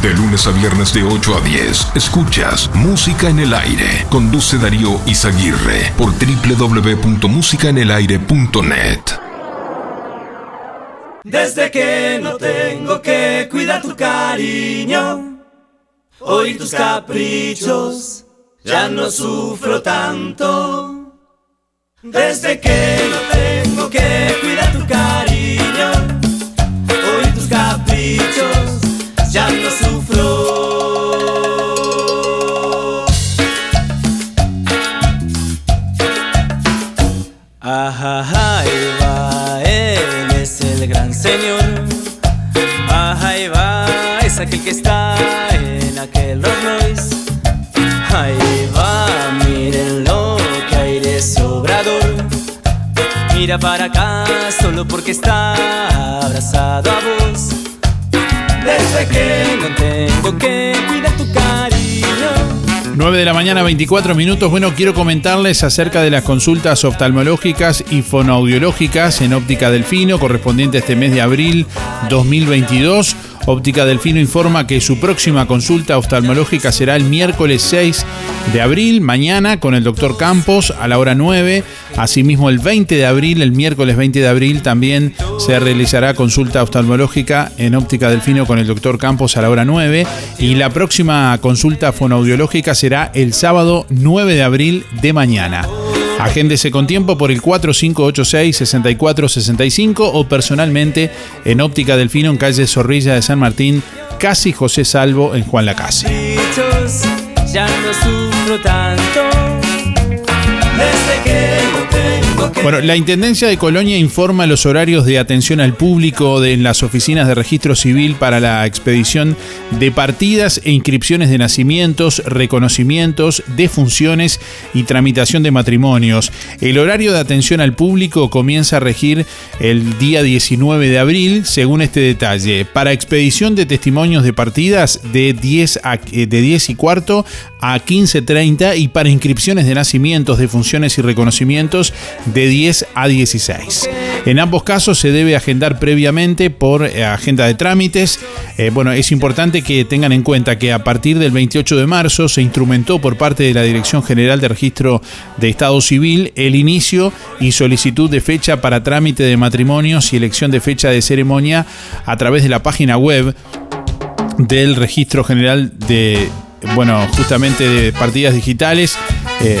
De lunes a viernes de 8 a 10, escuchas Música en el Aire. Conduce Darío Izaguirre por www.musicaenelaire.net. Desde que no tengo que cuidar tu cariño, oír tus caprichos, ya no sufro tanto. Desde que no tengo que cuidar tu cariño, Para acá, solo porque está abrazado a vos. Desde que no tengo que cuidar tu cariño. 9 de la mañana, 24 minutos. Bueno, quiero comentarles acerca de las consultas oftalmológicas y fonoaudiológicas en Óptica Delfino, correspondiente a este mes de abril 2022. Óptica Delfino informa que su próxima consulta oftalmológica será el miércoles 6 de abril, mañana, con el doctor Campos a la hora 9. Asimismo, el 20 de abril, el miércoles 20 de abril, también se realizará consulta oftalmológica en Óptica Delfino con el doctor Campos a la hora 9. Y la próxima consulta fonoaudiológica será el sábado 9 de abril de mañana. Agéndese con tiempo por el 4586-6465 o personalmente en Óptica Delfino en calle Zorrilla de San Martín, casi José Salvo en Juan Lacase. ya. Bueno, la Intendencia de Colonia informa los horarios de atención al público de, en las oficinas de registro civil para la expedición de partidas e inscripciones de nacimientos, reconocimientos, defunciones y tramitación de matrimonios. El horario de atención al público comienza a regir el día 19 de abril, según este detalle. Para expedición de testimonios de partidas de 10, a, eh, de 10 y cuarto a 15.30 y para inscripciones de nacimientos, defunciones y reconocimientos de 10 a 16. En ambos casos se debe agendar previamente por eh, agenda de trámites. Eh, bueno, es importante que tengan en cuenta que a partir del 28 de marzo se instrumentó por parte de la Dirección General de Registro de Estado Civil el inicio y solicitud de fecha para trámite de matrimonios y elección de fecha de ceremonia a través de la página web del Registro General de, bueno, justamente de partidas digitales. Eh,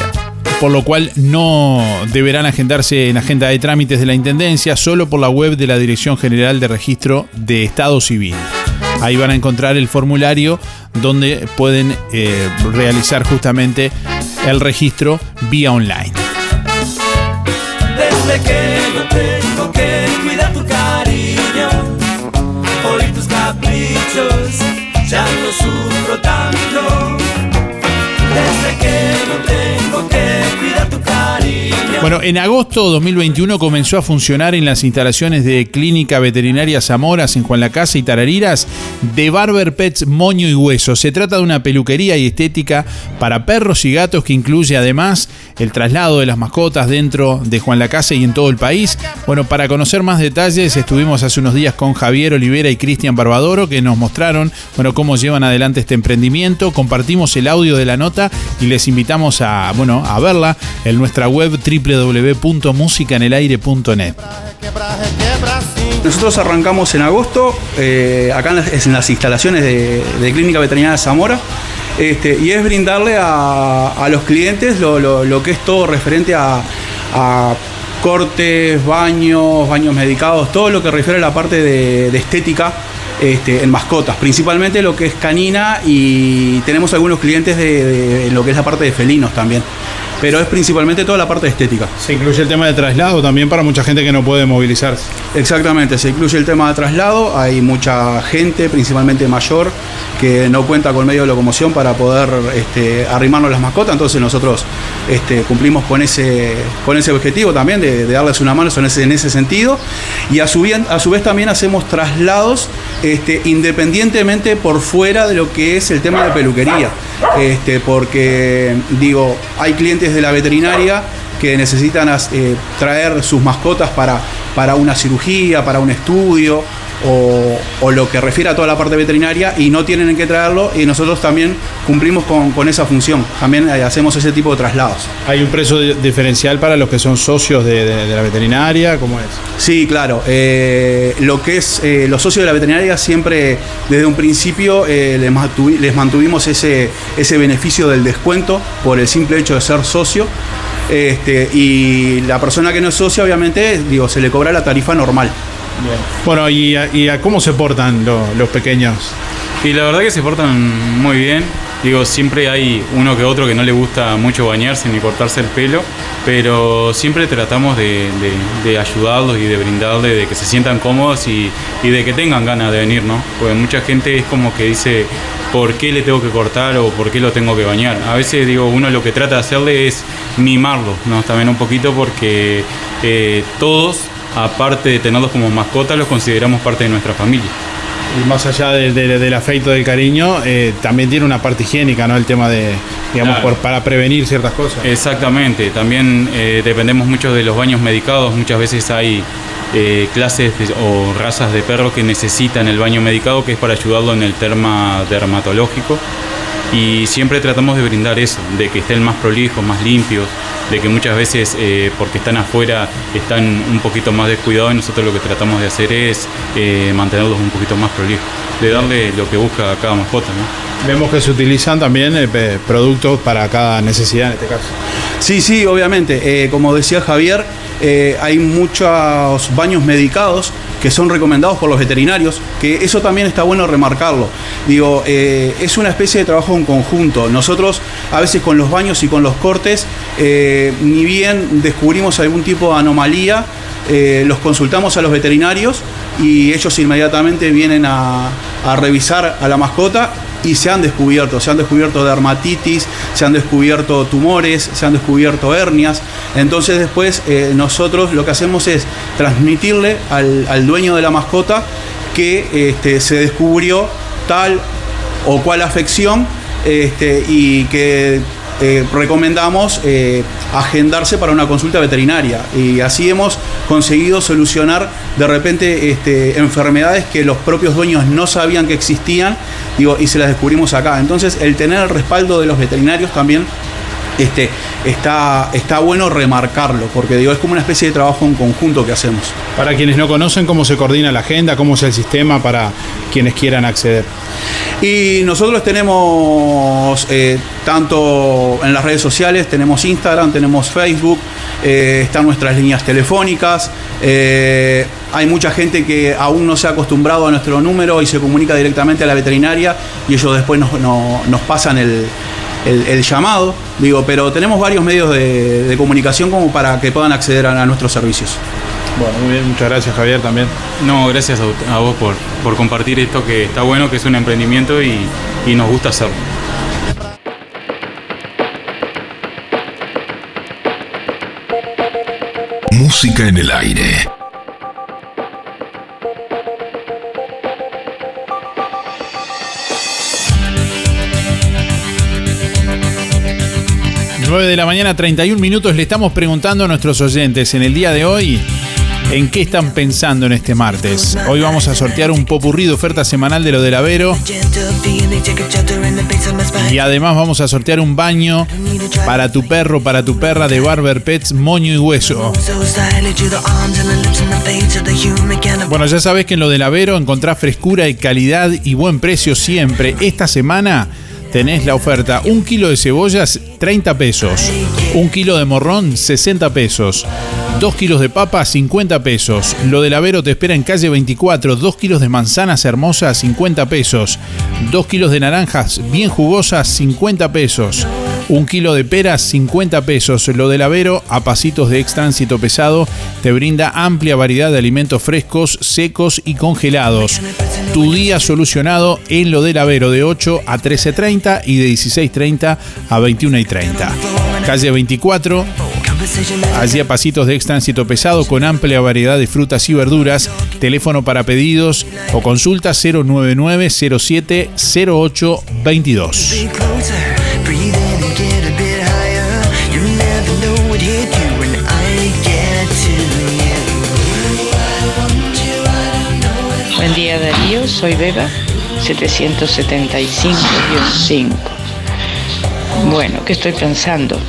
por lo cual no deberán agendarse en agenda de trámites de la Intendencia, solo por la web de la Dirección General de Registro de Estado Civil. Ahí van a encontrar el formulario donde pueden eh, realizar justamente el registro vía online. Desde que no tengo que cuidar tu cariño, oír tus caprichos, ya no que tu cariño. Bueno, en agosto de 2021 comenzó a funcionar en las instalaciones de Clínica Veterinaria Zamoras en Juan la Casa y Tarariras de Barber Pets Moño y Hueso. Se trata de una peluquería y estética para perros y gatos que incluye además el traslado de las mascotas dentro de Juan la Casa y en todo el país. Bueno, para conocer más detalles estuvimos hace unos días con Javier Olivera y Cristian Barbadoro que nos mostraron, bueno, cómo llevan adelante este emprendimiento. Compartimos el audio de la nota y les invitamos a, bueno, a verla en nuestra web www.musicanelaire.net. Nosotros arrancamos en agosto, eh, acá en las, en las instalaciones de, de Clínica Veterinaria Zamora, este, y es brindarle a, los clientes lo, lo- que es todo referente a, cortes, baños, baños medicados, todo lo que refiere a la parte de, de estética este, en mascotas, principalmente lo que es canina y tenemos algunos clientes de, de lo que es la parte de felinos también, pero es principalmente toda la parte estética. Se incluye el tema de traslado también para mucha gente que no puede movilizarse. Exactamente, se incluye el tema de traslado, hay mucha gente, principalmente mayor, que no cuenta con medio de locomoción para poder este, arrimarnos las mascotas, entonces nosotros este, cumplimos con ese, con ese objetivo también de, de darles una mano en ese, en ese sentido, y a su, bien- a su vez también hacemos traslados este, independientemente por fuera de lo que es el tema de peluquería, este, porque digo, hay clientes de la veterinaria que necesitan eh, traer sus mascotas para, para una cirugía, para un estudio o, o lo que refiere a toda la parte veterinaria y no tienen en qué traerlo y nosotros también cumplimos con, con esa función, también eh, hacemos ese tipo de traslados. ¿Hay un precio di- diferencial para los que son socios de, de- de la veterinaria? ¿Cómo es? Sí, claro. eh, lo que es eh, los socios de la veterinaria siempre desde un principio eh, les, mantuvi- les mantuvimos ese, ese beneficio del descuento por el simple hecho de ser socio. Este, y la persona que no es socia, obviamente, digo, se le cobra la tarifa normal. Bueno, ¿y, a- y a cómo se portan lo- los pequeños? Y la verdad que se portan muy bien. Digo, siempre hay uno que otro que no le gusta mucho bañarse ni cortarse el pelo, pero siempre tratamos de, de- de ayudarlos y de brindarle, de que se sientan cómodos y, y de que tengan ganas de venir, ¿no? Porque mucha gente es como que dice, ¿por qué le tengo que cortar o por qué lo tengo que bañar? A veces, digo, uno lo que trata de hacerle es mimarlo, ¿no? También un poquito porque eh, todos, aparte de tenerlos como mascotas, los consideramos parte de nuestra familia. Y más allá de- de- del afecto, del cariño, eh, también tiene una parte higiénica, ¿no? El tema de, digamos, Claro. por- para prevenir ciertas cosas. Exactamente, también eh, dependemos mucho de los baños medicados, muchas veces hay eh, clases o razas de perros que necesitan el baño medicado, que es para ayudarlo en el tema dermatológico. Y siempre tratamos de brindar eso, de que estén más prolijos, más limpios, de que muchas veces eh, porque están afuera están un poquito más descuidados y nosotros lo que tratamos de hacer es eh, mantenerlos un poquito más prolijos, de darle lo que busca cada mascota. ¿no? Vemos que se utilizan también eh, productos para cada necesidad en este caso. Sí, sí, obviamente. Eh, como decía Javier, eh, hay muchos baños medicados que son recomendados por los veterinarios, que eso también está bueno remarcarlo. Digo, eh, es una especie de trabajo en conjunto. Nosotros a veces con los baños y con los cortes, eh, ni bien descubrimos algún tipo de anomalía, eh, los consultamos a los veterinarios y ellos inmediatamente vienen a, a revisar a la mascota y se han descubierto, se han descubierto dermatitis, se han descubierto tumores, se han descubierto hernias. Entonces después eh, nosotros lo que hacemos es transmitirle al, dueño de la mascota que este, se descubrió tal o cual afección este, y que eh, recomendamos eh, agendarse para una consulta veterinaria. Y así hemos conseguido solucionar de repente este, enfermedades que los propios dueños no sabían que existían y se las descubrimos acá. Entonces el tener el respaldo de los veterinarios también este, está, está bueno remarcarlo, porque digo, es como una especie de trabajo en conjunto que hacemos. Para quienes no conocen cómo se coordina la agenda, cómo es el sistema para quienes quieran acceder. Y nosotros tenemos eh, tanto en las redes sociales, tenemos Instagram, tenemos Facebook, eh, están nuestras líneas telefónicas. eh, hay mucha gente que aún no se ha acostumbrado a nuestro número y se comunica directamente a la veterinaria y ellos después nos, no- nos pasan el, el- el llamado. Digo, pero tenemos varios medios de, de comunicación como para que puedan acceder a, a nuestros servicios. Bueno, muy bien, muchas gracias Javier también. No, gracias a, a vos por, por compartir esto que está bueno, que es un emprendimiento y, y nos gusta hacerlo. Música en el aire. De la mañana, 31 minutos. Le estamos preguntando a nuestros oyentes en el día de hoy en qué están pensando en este martes. Hoy vamos a sortear un popurrí de oferta semanal de lo del Avero. Y además vamos a sortear un baño para tu perro, para tu perra de Barber Pets, moño y hueso. Bueno, ya sabés que en lo del Avero encontrás frescura y calidad y buen precio siempre. Esta semana tenés la oferta. Un kilo de cebollas, 30 pesos. Un kilo de morrón, 60 pesos. Dos kilos de papa, 50 pesos. Lo del Avero te espera en calle 24. Dos kilos de manzanas hermosas, 50 pesos. Dos kilos de naranjas bien jugosas, 50 pesos. Un kilo de peras, 50 pesos. Lo del Avero, a pasitos de extránsito pesado, te brinda amplia variedad de alimentos frescos, secos y congelados. Tu día solucionado en lo del Avero de 8 a 13.30 y de 16.30 a 21.30. Calle 24, allí a pasitos de extránsito pesado con amplia variedad de frutas y verduras. Teléfono para pedidos o consulta 099 07 08 22. Buen día Darío, soy Beba, 775-5. Bueno, ¿qué estoy pensando?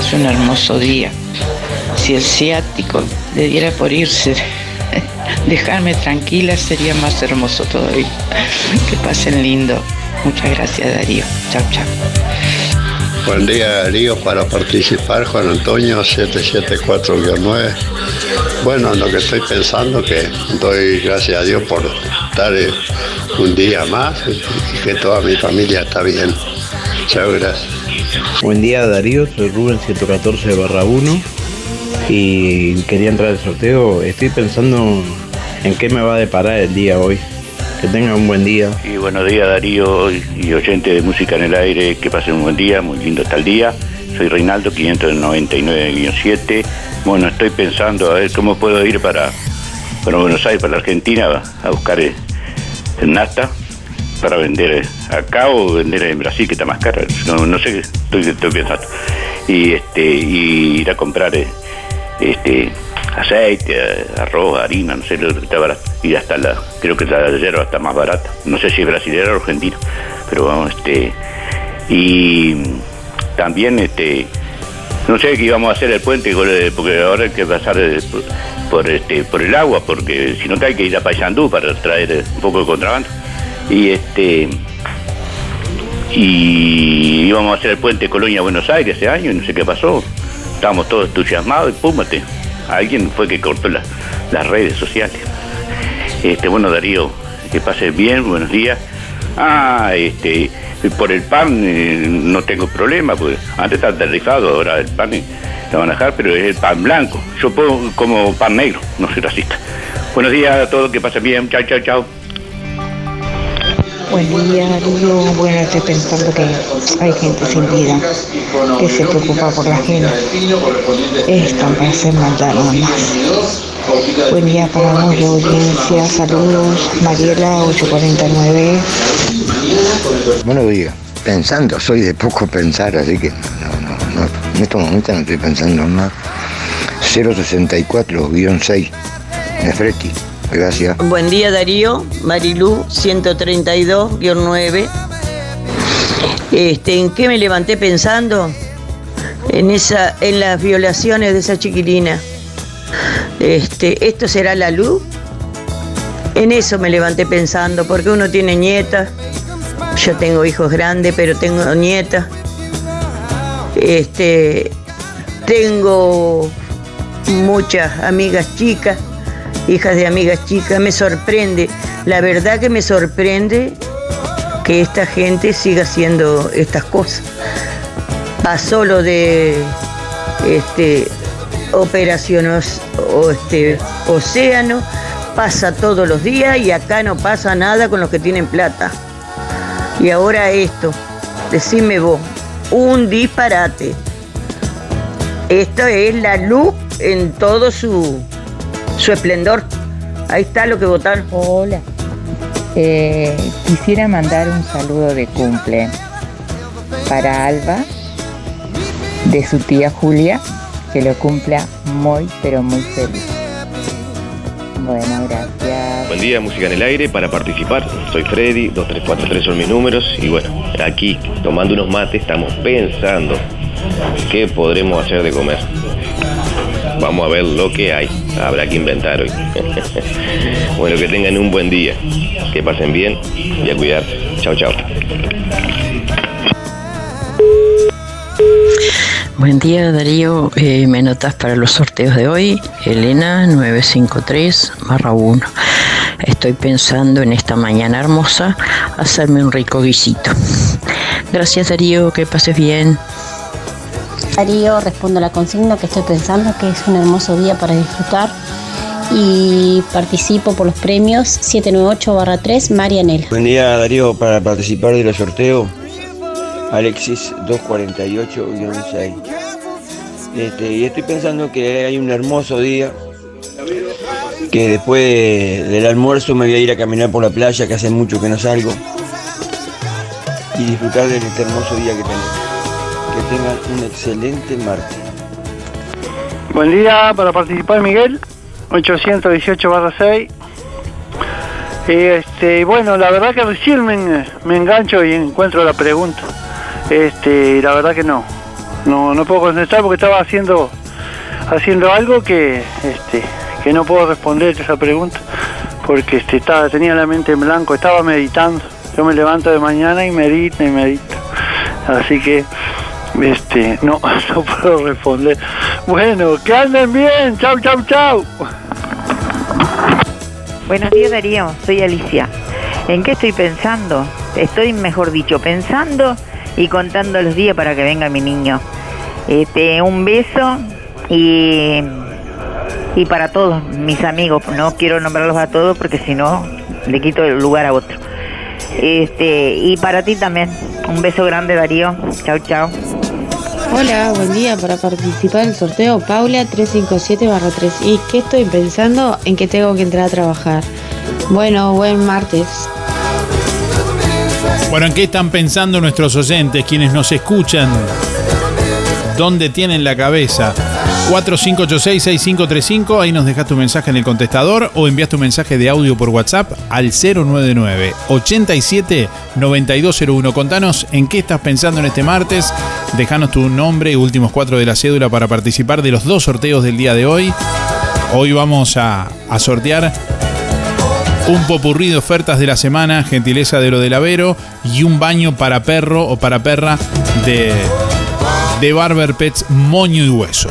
Hace un hermoso día. Si el ciático le diera por irse, dejarme tranquila sería más hermoso todavía. Que pasen lindo. Muchas gracias Darío. Chao, chao. Buen día Darío, para participar Juan Antonio 774-9. Bueno, lo que estoy pensando que doy gracias a Dios por estar eh, un día más y que toda mi familia está bien. Chao, gracias. Buen día Darío, soy Rubén 114 barra 1 y quería entrar al sorteo. Estoy pensando en qué me va a deparar el día hoy. Que tengan un buen día. Y buenos días Darío y oyente de Música en el Aire, que pasen un buen día, muy lindo está el día. Soy Reinaldo 599-7. Bueno, estoy pensando a ver cómo puedo ir para, Buenos Aires, para la Argentina, a buscar eh, el Nasta para vender acá o vender en Brasil, que está más caro. No, no sé, estoy, estoy pensando. Y, este, y ir a comprar eh, este, aceite, arroz, harina, no sé, lo que está barato. Y hasta la, creo que la hierba está más barata. No sé si es brasileña o argentina, pero vamos, este, y también, este, no sé qué íbamos a hacer el puente, eh, porque ahora hay que pasar eh, por, este, por el agua, porque si no hay que ir a Paysandú para traer un poco de contrabando. Y este, y íbamos a hacer el puente Colonia-Buenos Aires ese año y no sé qué pasó. Estábamos todos entusiasmados y púmate. Alguien fue que cortó la, las redes sociales. Este, bueno, Darío, que pases bien, buenos días. Ah, este, por el pan eh, no tengo problema, porque antes estaba tarifado, ahora el pan eh, lo van a dejar, pero es el pan blanco. Yo puedo como pan negro, no soy racista. Buenos días a todos, que pasen bien. Chao, chao, chao. Buen día. Bueno, estoy pensando que hay gente sin vida que se preocupa por la gente. Están para hacer maldad nada más. Buen día para la audiencia. Saludos. Mariela, 849. Buenos días. Pensando, soy de poco pensar, así que no, no, no, en estos momentos no estoy pensando en nada. 064-6, Nefreti. Gracias. Buen día Darío, Marilú 132-9. Este, ¿En qué me levanté pensando? En, esa, en las violaciones de esa chiquilina. Este, ¿Esto será la luz? En eso me levanté pensando, porque uno tiene nietas. Yo tengo hijos grandes, pero tengo nietas. Este, tengo muchas amigas chicas hijas de amigas chicas, me sorprende, la verdad que me sorprende que esta gente siga haciendo estas cosas. Pasó lo de este, operaciones o este, pasa todos los días y acá no pasa nada con los que tienen plata. Y ahora esto, decime vos, un disparate. Esto es la luz en todo su, su esplendor. Ahí está lo que votaron. Hola. Eh, quisiera mandar un saludo de cumple para Alba, de su tía Julia, que lo cumpla muy, pero muy feliz. Bueno, gracias. Buen día, Música en el Aire. Para participar, soy Freddy, 2343 son mis números. Y bueno, aquí, tomando unos mates, estamos pensando qué podremos hacer de comer. Vamos a ver lo que hay. Habrá que inventar hoy. bueno, que tengan un buen día. Que pasen bien y a cuidarse. Chao, chao. Buen día Darío, Eh, me notas para los sorteos de hoy, Elena 953 1. Estoy pensando en esta mañana hermosa hacerme un rico guisito. Gracias Darío, que pases bien. Darío, respondo a la consigna que estoy pensando que es un hermoso día para disfrutar y participo por los premios 798-3 Marianela. Buen día Darío, para participar de los sorteos, Alexis 248-6. Este, y estoy pensando que hay un hermoso día, que después de- del almuerzo me voy a ir a caminar por la playa, que hace mucho que no salgo, y disfrutar de este hermoso día que tenemos. Tengan un excelente martes. Buen día para participar Miguel, 818-6. Y este, bueno, la verdad que recién me, me engancho y encuentro la pregunta. Este, la verdad que no, no, no puedo contestar porque estaba haciendo, haciendo algo que, este, que no puedo responder esa pregunta porque este, estaba, tenía la mente en blanco, estaba meditando. Yo me levanto de mañana y medito y medito. Así que, este, no, no puedo responder. Bueno, que anden bien. Chau, chau, chau. Buenos días Darío, soy Alicia. ¿En qué estoy pensando? Estoy, mejor dicho, pensando y contando los días para que venga mi niño. Este, un beso y, y para todos mis amigos. No quiero nombrarlos a todos porque si no le quito el lugar a otro. Este, y para ti también. Un beso grande Darío. Chao, chao. Hola, buen día. Para participar del sorteo, Paula 357-3. ¿Y qué estoy pensando? En que tengo que entrar a trabajar. Bueno, buen martes. Bueno, ¿en qué están pensando nuestros oyentes, quienes nos escuchan? ¿Dónde tienen la cabeza? 4586-6535, ahí nos dejas tu mensaje en el contestador o envías tu mensaje de audio por WhatsApp al 099 87 9201. Contanos en qué estás pensando en este martes, dejanos tu nombre y últimos cuatro de la cédula para participar de los dos sorteos del día de hoy. Hoy vamos a, a sortear un popurrí de ofertas de la semana, gentileza de lo del Avero, y un baño para perro o para perra de, de Barber Pets Moño y Hueso.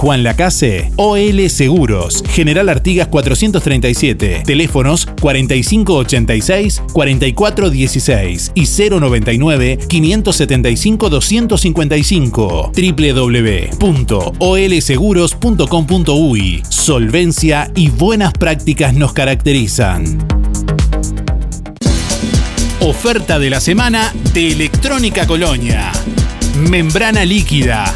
Juan Lacase, OL Seguros, General Artigas 437, teléfonos 4586-4416 y 099 575 255 www.olseguros.com.uy Solvencia y buenas prácticas nos caracterizan. Oferta de la semana de Electrónica Colonia. Membrana líquida,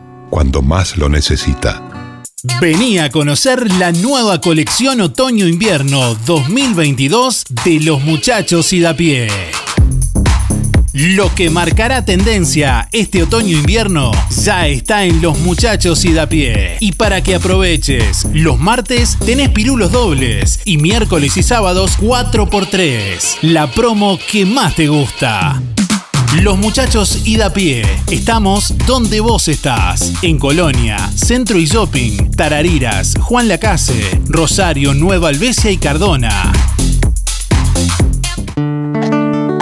cuando más lo necesita. Vení a conocer la nueva colección Otoño-Invierno 2022 de los muchachos y da pie. Lo que marcará tendencia este otoño-invierno ya está en los muchachos y da pie. Y para que aproveches, los martes tenés pirulos dobles y miércoles y sábados 4x3. La promo que más te gusta. Los muchachos ida a pie. Estamos donde vos estás. En Colonia, Centro y Shopping, Tarariras, Juan Lacase, Rosario, Nueva Albesia y Cardona.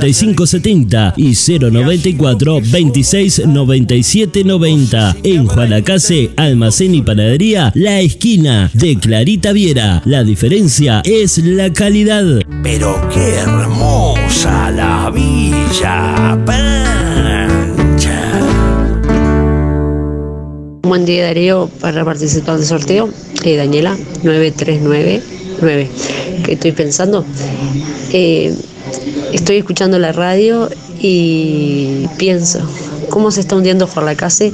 5570 y 094 26 97 90. En Juanacase, Almacén y Panadería, La Esquina de Clarita Viera. La diferencia es la calidad. Pero qué hermosa la Villa Pancha. Buen día Darío para participar del sorteo. Eh, Daniela 9399. ¿Qué estoy pensando? Eh, estoy escuchando la radio y pienso cómo se está hundiendo Forlacase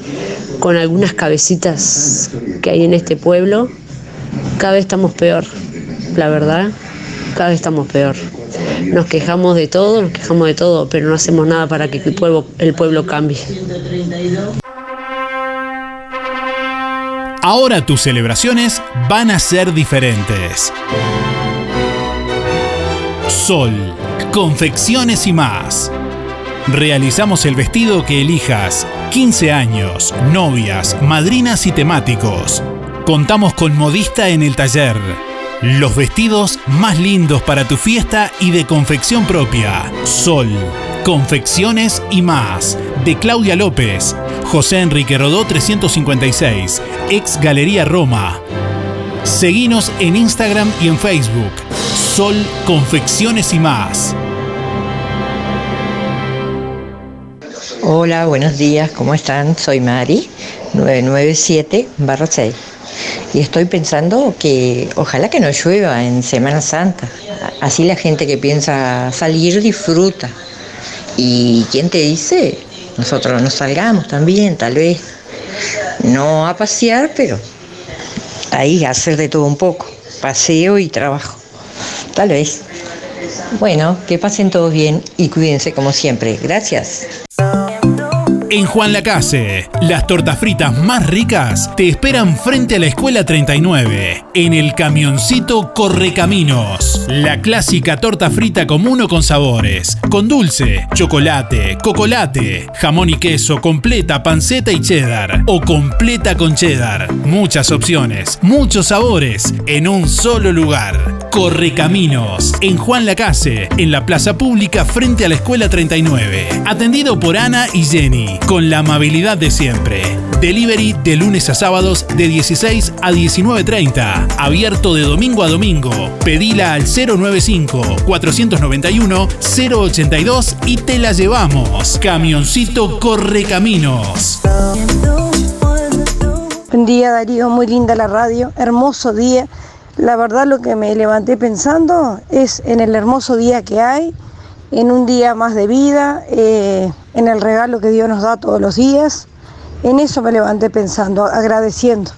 con algunas cabecitas que hay en este pueblo. Cada vez estamos peor, la verdad, cada vez estamos peor. Nos quejamos de todo, nos quejamos de todo, pero no hacemos nada para que el pueblo, el pueblo cambie. Ahora tus celebraciones van a ser diferentes. Sol, confecciones y más. Realizamos el vestido que elijas. 15 años, novias, madrinas y temáticos. Contamos con modista en el taller. Los vestidos más lindos para tu fiesta y de confección propia. Sol, confecciones y más. De Claudia López, José Enrique Rodó 356, ex Galería Roma. Seguinos en Instagram y en Facebook. Sol Confecciones y más. Hola, buenos días, ¿cómo están? Soy Mari, 997 6. Y estoy pensando que ojalá que no llueva en Semana Santa. Así la gente que piensa salir disfruta. ¿Y quién te dice? Nosotros nos salgamos también, tal vez. No a pasear, pero ahí hacer de todo un poco, paseo y trabajo. Tal vez. Bueno, que pasen todos bien y cuídense como siempre. Gracias. En Juan Lacase, las tortas fritas más ricas te esperan frente a la Escuela 39, en el camioncito Correcaminos. La clásica torta frita común o con sabores, con dulce, chocolate, cocolate, jamón y queso, completa, panceta y cheddar, o completa con cheddar. Muchas opciones, muchos sabores, en un solo lugar. Correcaminos, en Juan Lacase, en la plaza pública frente a la Escuela 39. Atendido por Ana y Jenny, con la amabilidad de siempre. Delivery de lunes a sábados de 16 a 19.30. Abierto de domingo a domingo. Pedila al 095-491-082 y te la llevamos. Camioncito Correcaminos. Buen día Darío, muy linda la radio, hermoso día. La verdad lo que me levanté pensando es en el hermoso día que hay, en un día más de vida, eh, en el regalo que Dios nos da todos los días. En eso me levanté pensando, agradeciendo.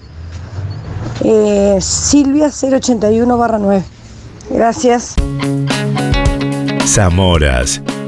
Eh, Silvia 081 9. Gracias. Zamoras.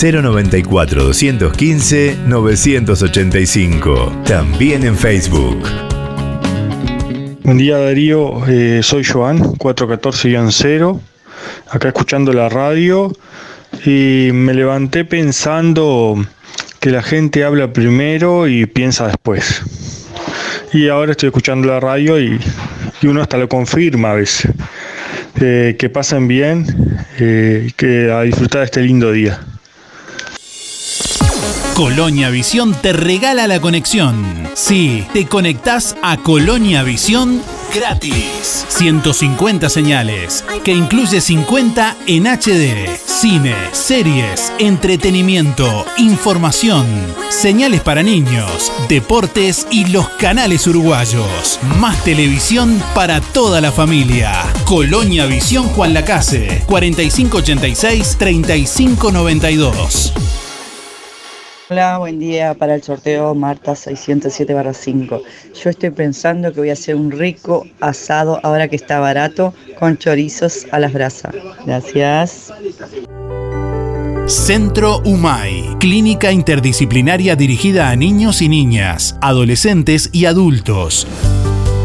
094 215 985. También en Facebook. Buen día Darío, Eh, soy Joan, 414-0, acá escuchando la radio y me levanté pensando que la gente habla primero y piensa después. Y ahora estoy escuchando la radio y, y uno hasta lo confirma a veces. Eh, que pasen bien eh, que a disfrutar de este lindo día. Colonia Visión te regala la conexión. Sí, te conectás a Colonia Visión gratis. 150 señales, que incluye 50 en HD. Cine, series, entretenimiento, información, señales para niños, deportes y los canales uruguayos. Más televisión para toda la familia. Colonia Visión Juan Lacase, 4586-3592. Hola, buen día para el sorteo Marta 607-5. Yo estoy pensando que voy a hacer un rico asado ahora que está barato con chorizos a las brasas. Gracias. Centro UMAI, clínica interdisciplinaria dirigida a niños y niñas, adolescentes y adultos.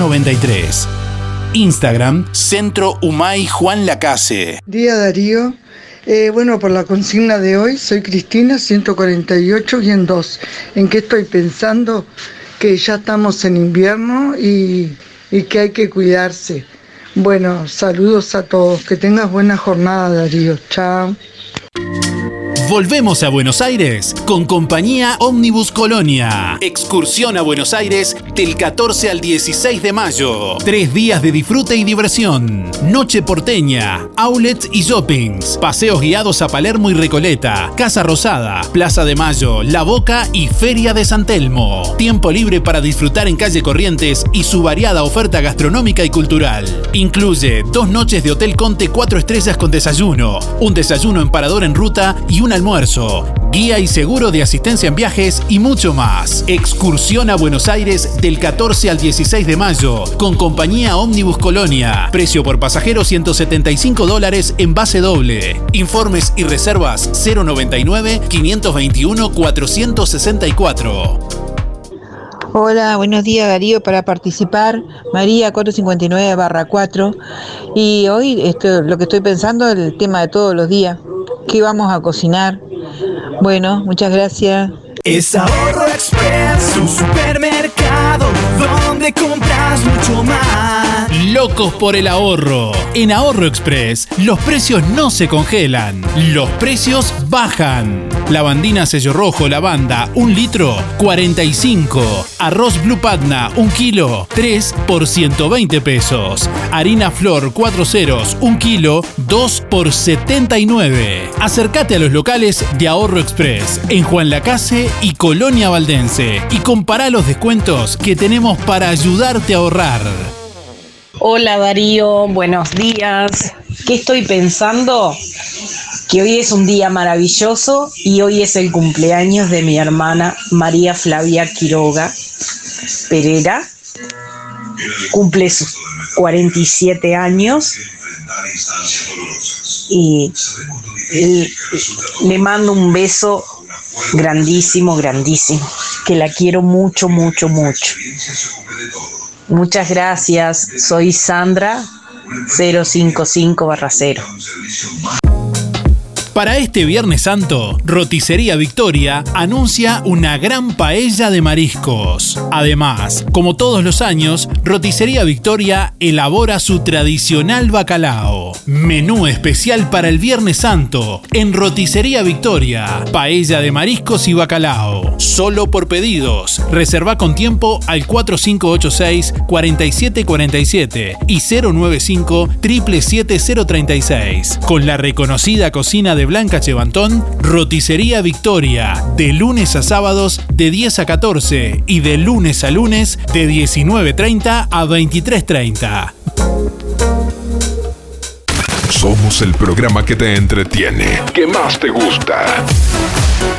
93. Instagram, Centro Humay Juan Lacase. Día Darío. Eh, bueno, por la consigna de hoy, soy Cristina, 148-2. ¿En qué estoy pensando? Que ya estamos en invierno y, y que hay que cuidarse. Bueno, saludos a todos. Que tengas buena jornada, Darío. Chao. Volvemos a Buenos Aires con compañía Omnibus Colonia. Excursión a Buenos Aires del 14 al 16 de mayo. Tres días de disfrute y diversión. Noche porteña, outlets y shoppings. Paseos guiados a Palermo y Recoleta. Casa Rosada, Plaza de Mayo, La Boca y Feria de San Telmo. Tiempo libre para disfrutar en calle Corrientes y su variada oferta gastronómica y cultural. Incluye dos noches de Hotel Conte 4 estrellas con desayuno, un desayuno en parador en ruta y un almuerzo, guía y seguro de asistencia en viajes y mucho más. Excursión a Buenos Aires del 14 al 16 de mayo con compañía Omnibus Colonia. Precio por pasajero 175 dólares en base doble. Informes y reservas 099 521 464. Hola, buenos días Darío para participar. María 459 barra 4. Y hoy esto, lo que estoy pensando es el tema de todos los días. ¿Qué vamos a cocinar? Bueno, muchas gracias. Es Ahorro Express, un supermercado donde compras mucho más. Locos por el ahorro. En Ahorro Express, los precios no se congelan, los precios bajan. Lavandina sello rojo, lavanda, un litro, 45. Arroz Blue Patna, un kilo, 3 por 120 pesos. Harina Flor, 4 ceros, un kilo, 2 por 79. Acércate a los locales de Ahorro Express en Juan Lacase y Colonia Valdense y compara los descuentos que tenemos para ayudarte a ahorrar. Hola Darío, buenos días. ¿Qué estoy pensando? Que hoy es un día maravilloso y hoy es el cumpleaños de mi hermana María Flavia Quiroga Pereira. Cumple sus 47 años y le mando un beso grandísimo, grandísimo, que la quiero mucho, mucho, mucho. Muchas gracias. Soy Sandra 055 barra 0. Para este Viernes Santo, Roticería Victoria anuncia una gran paella de mariscos. Además, como todos los años, Roticería Victoria elabora su tradicional bacalao. Menú especial para el Viernes Santo en Roticería Victoria. Paella de mariscos y bacalao. Solo por pedidos. Reserva con tiempo al 4586-4747 y 095 77036. Con la reconocida cocina de Blanca Chevantón, Roticería Victoria. De lunes a sábados de 10 a 14 y de lunes a lunes de 19.30 a 23.30. Somos el programa que te entretiene, que más te gusta.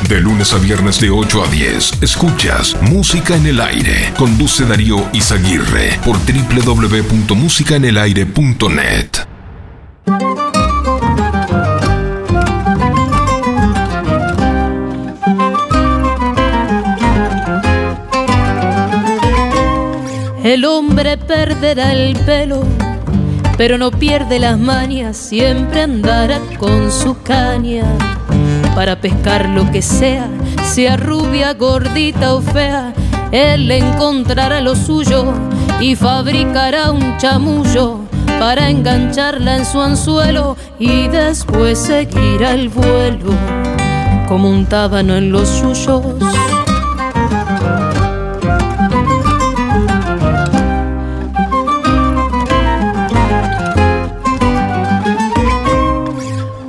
De lunes a viernes de 8 a 10, escuchas Música en el Aire. Conduce Darío Izaguirre por www.musicaenelaire.net. El hombre perderá el pelo, pero no pierde las mañas, siempre andará con su caña para pescar lo que sea, sea rubia, gordita o fea, él encontrará lo suyo y fabricará un chamullo para engancharla en su anzuelo y después seguirá el vuelo como un tábano en los suyos.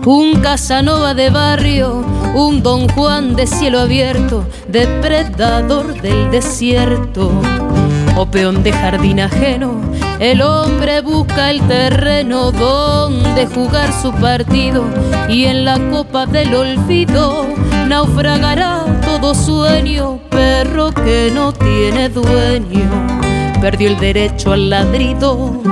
Un Casanova de barrio, un Don Juan de cielo abierto, depredador del desierto, o peón de jardín ajeno. El hombre busca el terreno donde jugar su partido y en la copa del olvido naufragará todo sueño, perro que no tiene dueño, perdió el derecho al ladrido.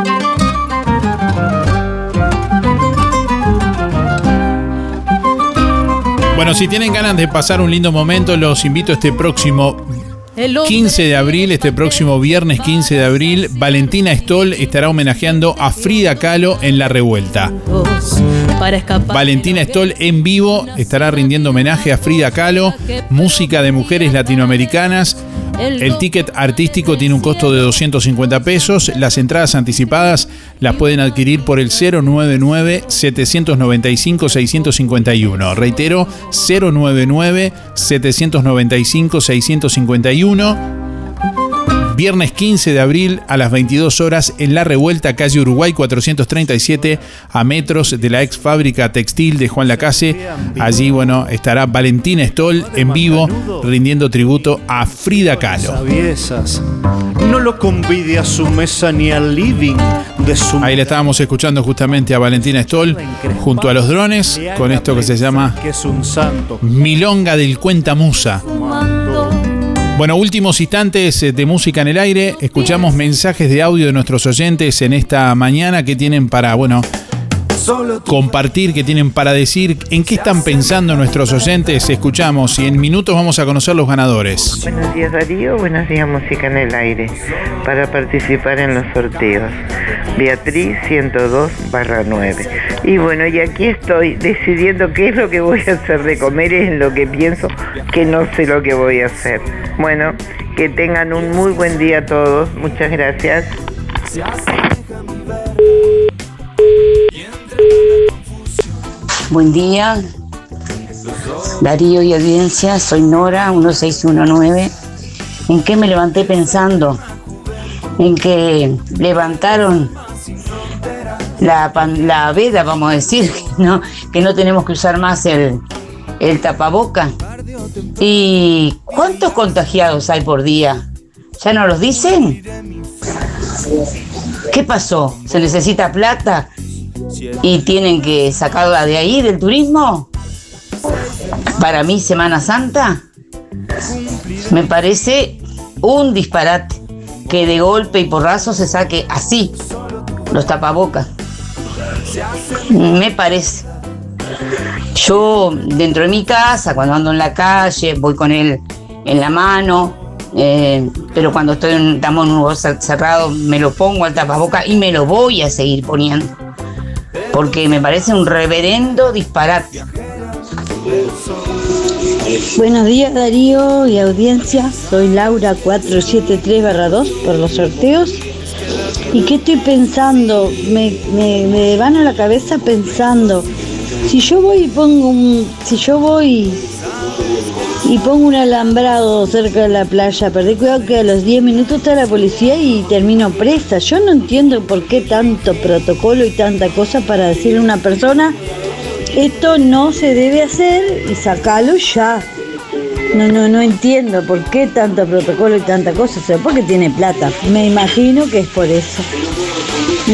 Bueno, si tienen ganas de pasar un lindo momento, los invito este próximo 15 de abril, este próximo viernes 15 de abril, Valentina Stoll estará homenajeando a Frida Kahlo en La Revuelta. Valentina Stoll en vivo estará rindiendo homenaje a Frida Kahlo, música de mujeres latinoamericanas. El ticket artístico tiene un costo de 250 pesos. Las entradas anticipadas las pueden adquirir por el 099-795-651. Reitero, 099-795-651. Viernes 15 de abril a las 22 horas en La Revuelta, calle Uruguay 437, a metros de la ex fábrica textil de Juan Lacase. Allí, bueno, estará Valentina Stoll en vivo rindiendo tributo a Frida Kahlo. Aviesas. No lo convide a su mesa ni al living de su Ahí le estábamos escuchando justamente a Valentina Stoll junto a los drones con esto que se llama. Milonga del Cuenta Musa. Bueno, últimos instantes eh, de música en el aire. Escuchamos mensajes de audio de nuestros oyentes en esta mañana que tienen para, bueno, compartir, que tienen para decir, en qué están pensando nuestros oyentes. Escuchamos y en minutos vamos a conocer los ganadores. Buenos días Darío, buenos días Música en el Aire. Para participar en los sorteos. Beatriz 102 barra 9. Y bueno, y aquí estoy decidiendo qué es lo que voy a hacer de comer, es en lo que pienso que no sé lo que voy a hacer. Bueno, que tengan un muy buen día todos. Muchas gracias. Buen día, Darío y audiencia, soy Nora 1619. ¿En qué me levanté pensando? En que levantaron la, pan- la veda, vamos a decir, ¿no? que no tenemos que usar más el, el tapaboca. ¿Y cuántos contagiados hay por día? ¿Ya no los dicen? ¿Qué pasó? ¿Se necesita plata? ¿Y tienen que sacarla de ahí, del turismo? Para mí, Semana Santa, me parece un disparate que de golpe y porrazo se saque así los tapabocas. Me parece. Yo dentro de mi casa, cuando ando en la calle, voy con él en la mano, eh, pero cuando estoy en, estamos en un lugar cer- cerrado me lo pongo al tapaboca y me lo voy a seguir poniendo. Porque me parece un reverendo disparate. Buenos días Darío y audiencia, soy Laura 473-2 por los sorteos. ¿Y qué estoy pensando? Me, me, me van a la cabeza pensando, si yo voy y pongo un, si yo voy y pongo un alambrado cerca de la playa, perdí cuidado que a los 10 minutos está la policía y termino presa. Yo no entiendo por qué tanto protocolo y tanta cosa para decirle a una persona, esto no se debe hacer y sacalo ya. No, no, no entiendo por qué tanto protocolo y tanta cosa. O sea, porque tiene plata. Me imagino que es por eso.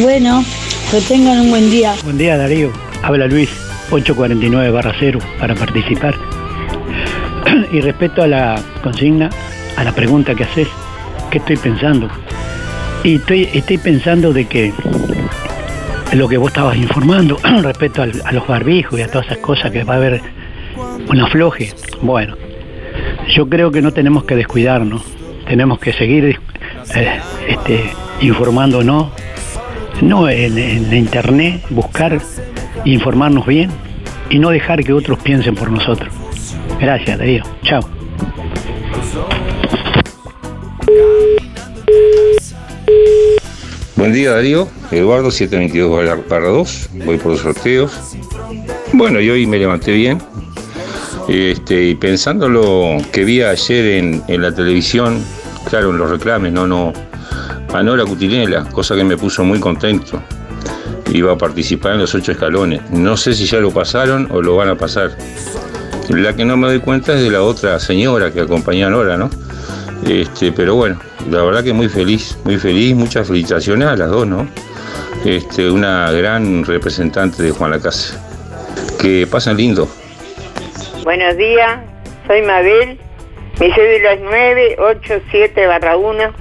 Bueno, que tengan un buen día. Buen día Darío, habla Luis, 849 barra 0 para participar. y respecto a la consigna, a la pregunta que haces, ¿qué estoy pensando? Y estoy, estoy pensando de que lo que vos estabas informando respecto a los barbijos y a todas esas cosas que va a haber un afloje. Bueno, yo creo que no tenemos que descuidarnos, tenemos que seguir eh, este, informándonos, no en, en internet, buscar informarnos bien y no dejar que otros piensen por nosotros. Gracias, Darío. Chao. Buen día Darío, Eduardo 722 barra- barra 2, voy por los sorteos. Bueno, y hoy me levanté bien. Este, y pensando lo que vi ayer en, en la televisión, claro, en los reclames, no, no, a Nora Cutinela, cosa que me puso muy contento. Iba a participar en los ocho escalones. No sé si ya lo pasaron o lo van a pasar. La que no me doy cuenta es de la otra señora que acompañó a Nora, ¿no? Este, pero bueno, la verdad que muy feliz, muy feliz, muchas felicitaciones a las dos, ¿no? Este, una gran representante de Juan Lacasa. Que pasen lindo. Buenos días, soy Mabel. Mi cédula es 987 barra 1.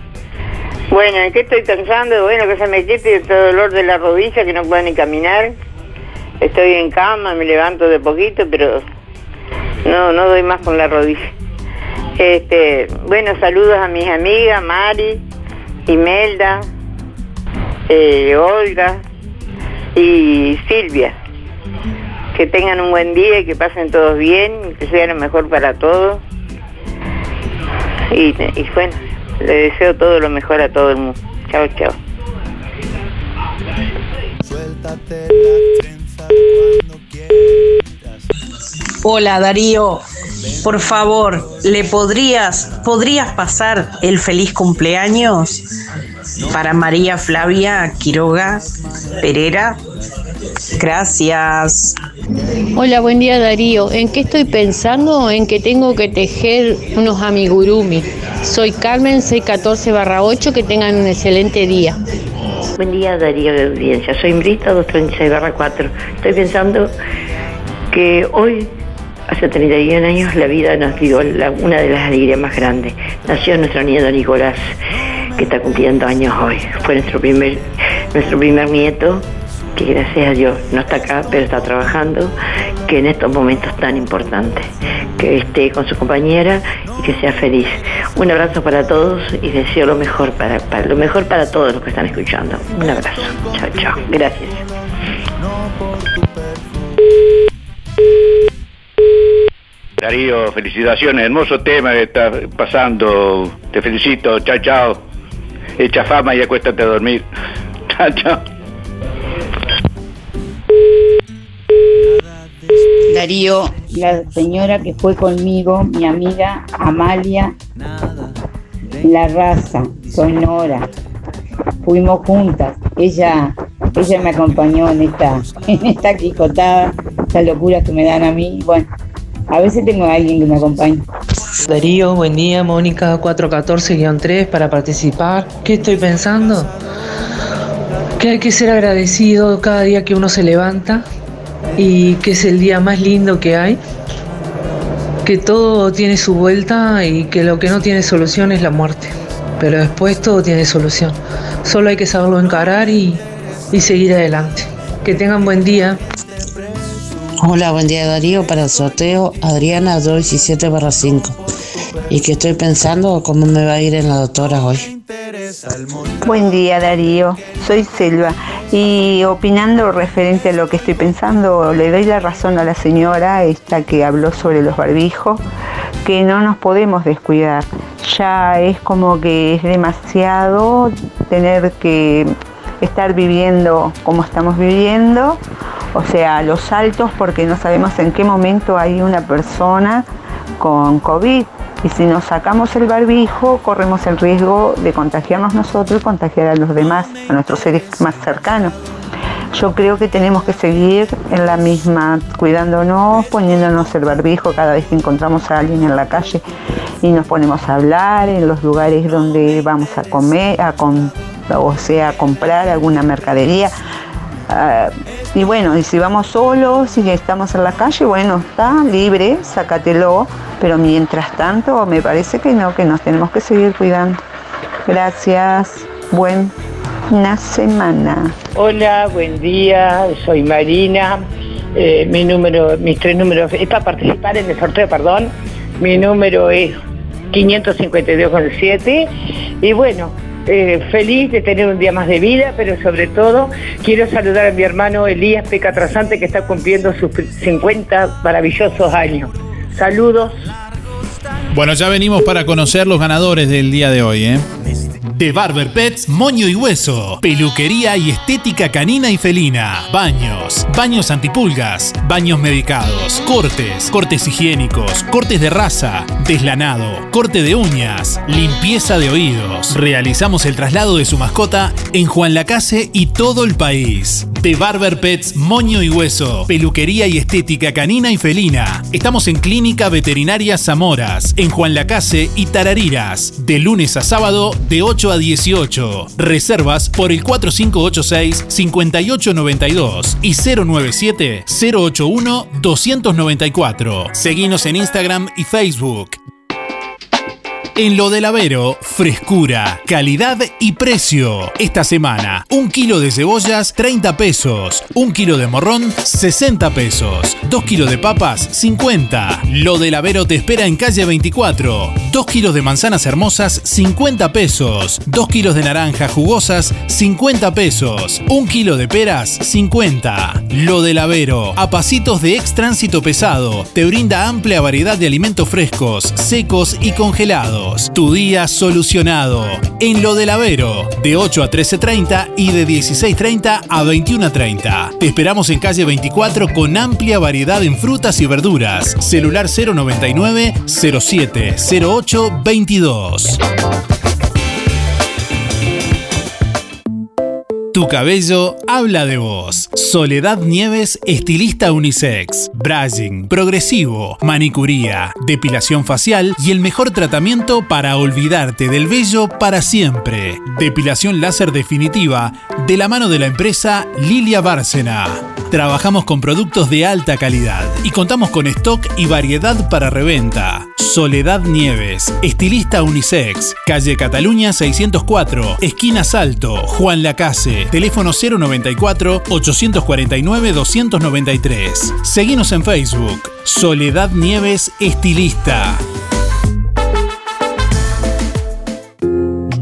Bueno, ¿en qué estoy pensando? Bueno, que se me quite este dolor de la rodilla, que no puedo ni caminar. Estoy en cama, me levanto de poquito, pero no, no doy más con la rodilla. Este, bueno, saludos a mis amigas, Mari, Imelda, eh, Olga y Silvia. Que tengan un buen día y que pasen todos bien, que sea lo mejor para todos. Y, bueno, le deseo todo lo mejor a todo el mundo. Chao, chao. Hola Darío, por favor, ¿le podrías, podrías pasar el feliz cumpleaños para María Flavia Quiroga Pereira? Gracias. Hola, buen día Darío. ¿En qué estoy pensando? En que tengo que tejer unos amigurumi. Soy Carmen 614 8. Que tengan un excelente día. Buen día Darío de audiencia, soy Brita 236 barra 4. Estoy pensando que hoy, hace 31 años, la vida nos dio una de las alegrías más grandes. Nació nuestro nieto Nicolás, que está cumpliendo años hoy. Fue nuestro primer, nuestro primer nieto que gracias a Dios no está acá, pero está trabajando, que en estos momentos tan importantes, que esté con su compañera y que sea feliz. Un abrazo para todos y deseo lo mejor para lo mejor para todos los que están escuchando. Un abrazo. Chao, chao. Gracias. Darío, felicitaciones, hermoso tema que estás pasando. Te felicito, chao, chao. Echa fama y acuéstate a dormir. Chao, chao. Darío, la señora que fue conmigo, mi amiga Amalia La Raza, soy Nora. Fuimos juntas. Ella, ella me acompañó en esta, en esta quicotada, estas locuras que me dan a mí. Bueno, a veces tengo a alguien que me acompañe. Darío, buen día, Mónica 414-3 para participar. ¿Qué estoy pensando? Que hay que ser agradecido cada día que uno se levanta y que es el día más lindo que hay. Que todo tiene su vuelta y que lo que no tiene solución es la muerte. Pero después todo tiene solución. Solo hay que saberlo encarar y, y seguir adelante. Que tengan buen día. Hola, buen día Darío. Para el sorteo, Adriana 217 barra 5. Y que estoy pensando cómo me va a ir en la doctora hoy. Buen día Darío, soy Selva y opinando referente a lo que estoy pensando, le doy la razón a la señora esta que habló sobre los barbijos, que no nos podemos descuidar. Ya es como que es demasiado tener que estar viviendo como estamos viviendo, o sea, los saltos porque no sabemos en qué momento hay una persona con COVID. Y si nos sacamos el barbijo, corremos el riesgo de contagiarnos nosotros y contagiar a los demás, a nuestros seres más cercanos. Yo creo que tenemos que seguir en la misma, cuidándonos, poniéndonos el barbijo cada vez que encontramos a alguien en la calle y nos ponemos a hablar en los lugares donde vamos a comer, a o sea, a comprar alguna mercadería. Ah, y bueno, y si vamos solos y estamos en la calle, bueno, está libre, sácatelo, pero mientras tanto me parece que no, que nos tenemos que seguir cuidando. Gracias, buena semana. Hola, buen día, soy Marina. Eh, mi número, mis tres números, es para participar en el sorteo, perdón. Mi número es 552,7 y bueno, eh, feliz de tener un día más de vida, pero sobre todo quiero saludar a mi hermano Elías Peca Trasante que está cumpliendo sus 50 maravillosos años. Saludos. Bueno, ya venimos para conocer los ganadores del día de hoy, ¿eh? De Barber Pets, moño y hueso. Peluquería y estética canina y felina. Baños, baños antipulgas, baños medicados, cortes, cortes higiénicos, cortes de raza, deslanado, corte de uñas, limpieza de oídos. Realizamos el traslado de su mascota en Juan Lacase y todo el país. De Barber Pets, moño y hueso. Peluquería y estética canina y felina. Estamos en Clínica Veterinaria Zamoras, en Juan Lacase y Tarariras. De lunes a sábado, de 8 a 18. Reservas por el 4586-5892 y 097-081-294. Seguinos en Instagram y Facebook. En lo del Avero, frescura, calidad y precio. Esta semana, un kilo de cebollas, 30 pesos. Un kilo de morrón, 60 pesos. Dos kilos de papas, 50. Lo del Avero te espera en calle 24. Dos kilos de manzanas hermosas, 50 pesos. Dos kilos de naranjas jugosas, 50 pesos. Un kilo de peras, 50. Lo del Avero, a pasitos de ex tránsito pesado, te brinda amplia variedad de alimentos frescos, secos y congelados. Tu día solucionado. En lo del Avero, de 8 a 13.30 y de 16.30 a 21.30. Te esperamos en calle 24 con amplia variedad en frutas y verduras. Celular 099 07 08 22. Tu cabello habla de vos. Soledad Nieves, estilista unisex. Brushing, progresivo, manicuría, depilación facial y el mejor tratamiento para olvidarte del vello para siempre. Depilación láser definitiva de la mano de la empresa Lilia Bárcena. Trabajamos con productos de alta calidad y contamos con stock y variedad para reventa. Soledad Nieves, estilista unisex, calle Cataluña 604, esquina Salto, Juan Lacase, teléfono 094 849 293. Seguimos en Facebook, Soledad Nieves, estilista.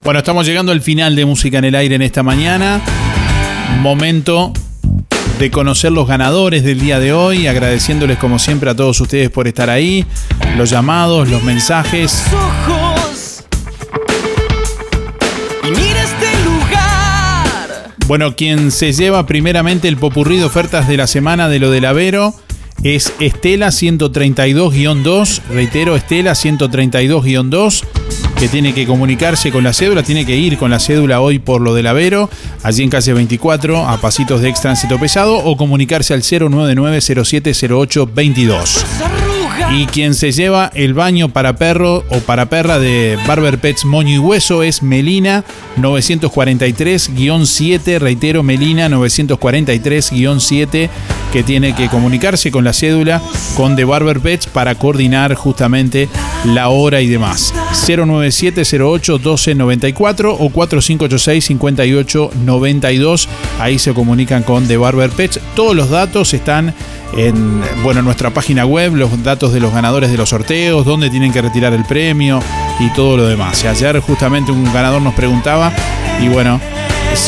Bueno, estamos llegando al final de Música en el Aire en esta mañana. Momento de conocer los ganadores del día de hoy, agradeciéndoles como siempre a todos ustedes por estar ahí, los llamados, los mensajes. ojos y mira este lugar. Bueno, quien se lleva primeramente el popurrí de ofertas de la semana de lo del Avero es Estela 132-2, reitero, Estela 132-2, que tiene que comunicarse con la cédula, tiene que ir con la cédula hoy por lo del Avero, allí en calle 24, a pasitos de extránsito pesado, o comunicarse al 099-0708-22. Y quien se lleva el baño para perro o para perra de Barber Pets Moño y Hueso es Melina 943-7, reitero, Melina 943-7, que tiene que comunicarse con la cédula con The Barber Pets para coordinar justamente la hora y demás. 09708-1294 o 4586-5892. Ahí se comunican con The Barber Pets. Todos los datos están en bueno, nuestra página web, los datos de los ganadores de los sorteos, dónde tienen que retirar el premio y todo lo demás. Ayer justamente un ganador nos preguntaba y bueno,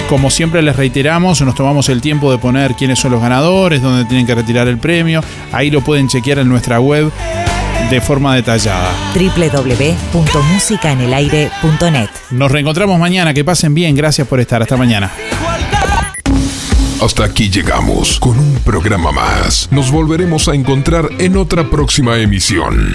como siempre les reiteramos, nos tomamos el tiempo de poner quiénes son los ganadores, dónde tienen que retirar el premio. Ahí lo pueden chequear en nuestra web de forma detallada. www.musicaenelaire.net Nos reencontramos mañana, que pasen bien, gracias por estar, hasta mañana. Hasta aquí llegamos con un programa más. Nos volveremos a encontrar en otra próxima emisión.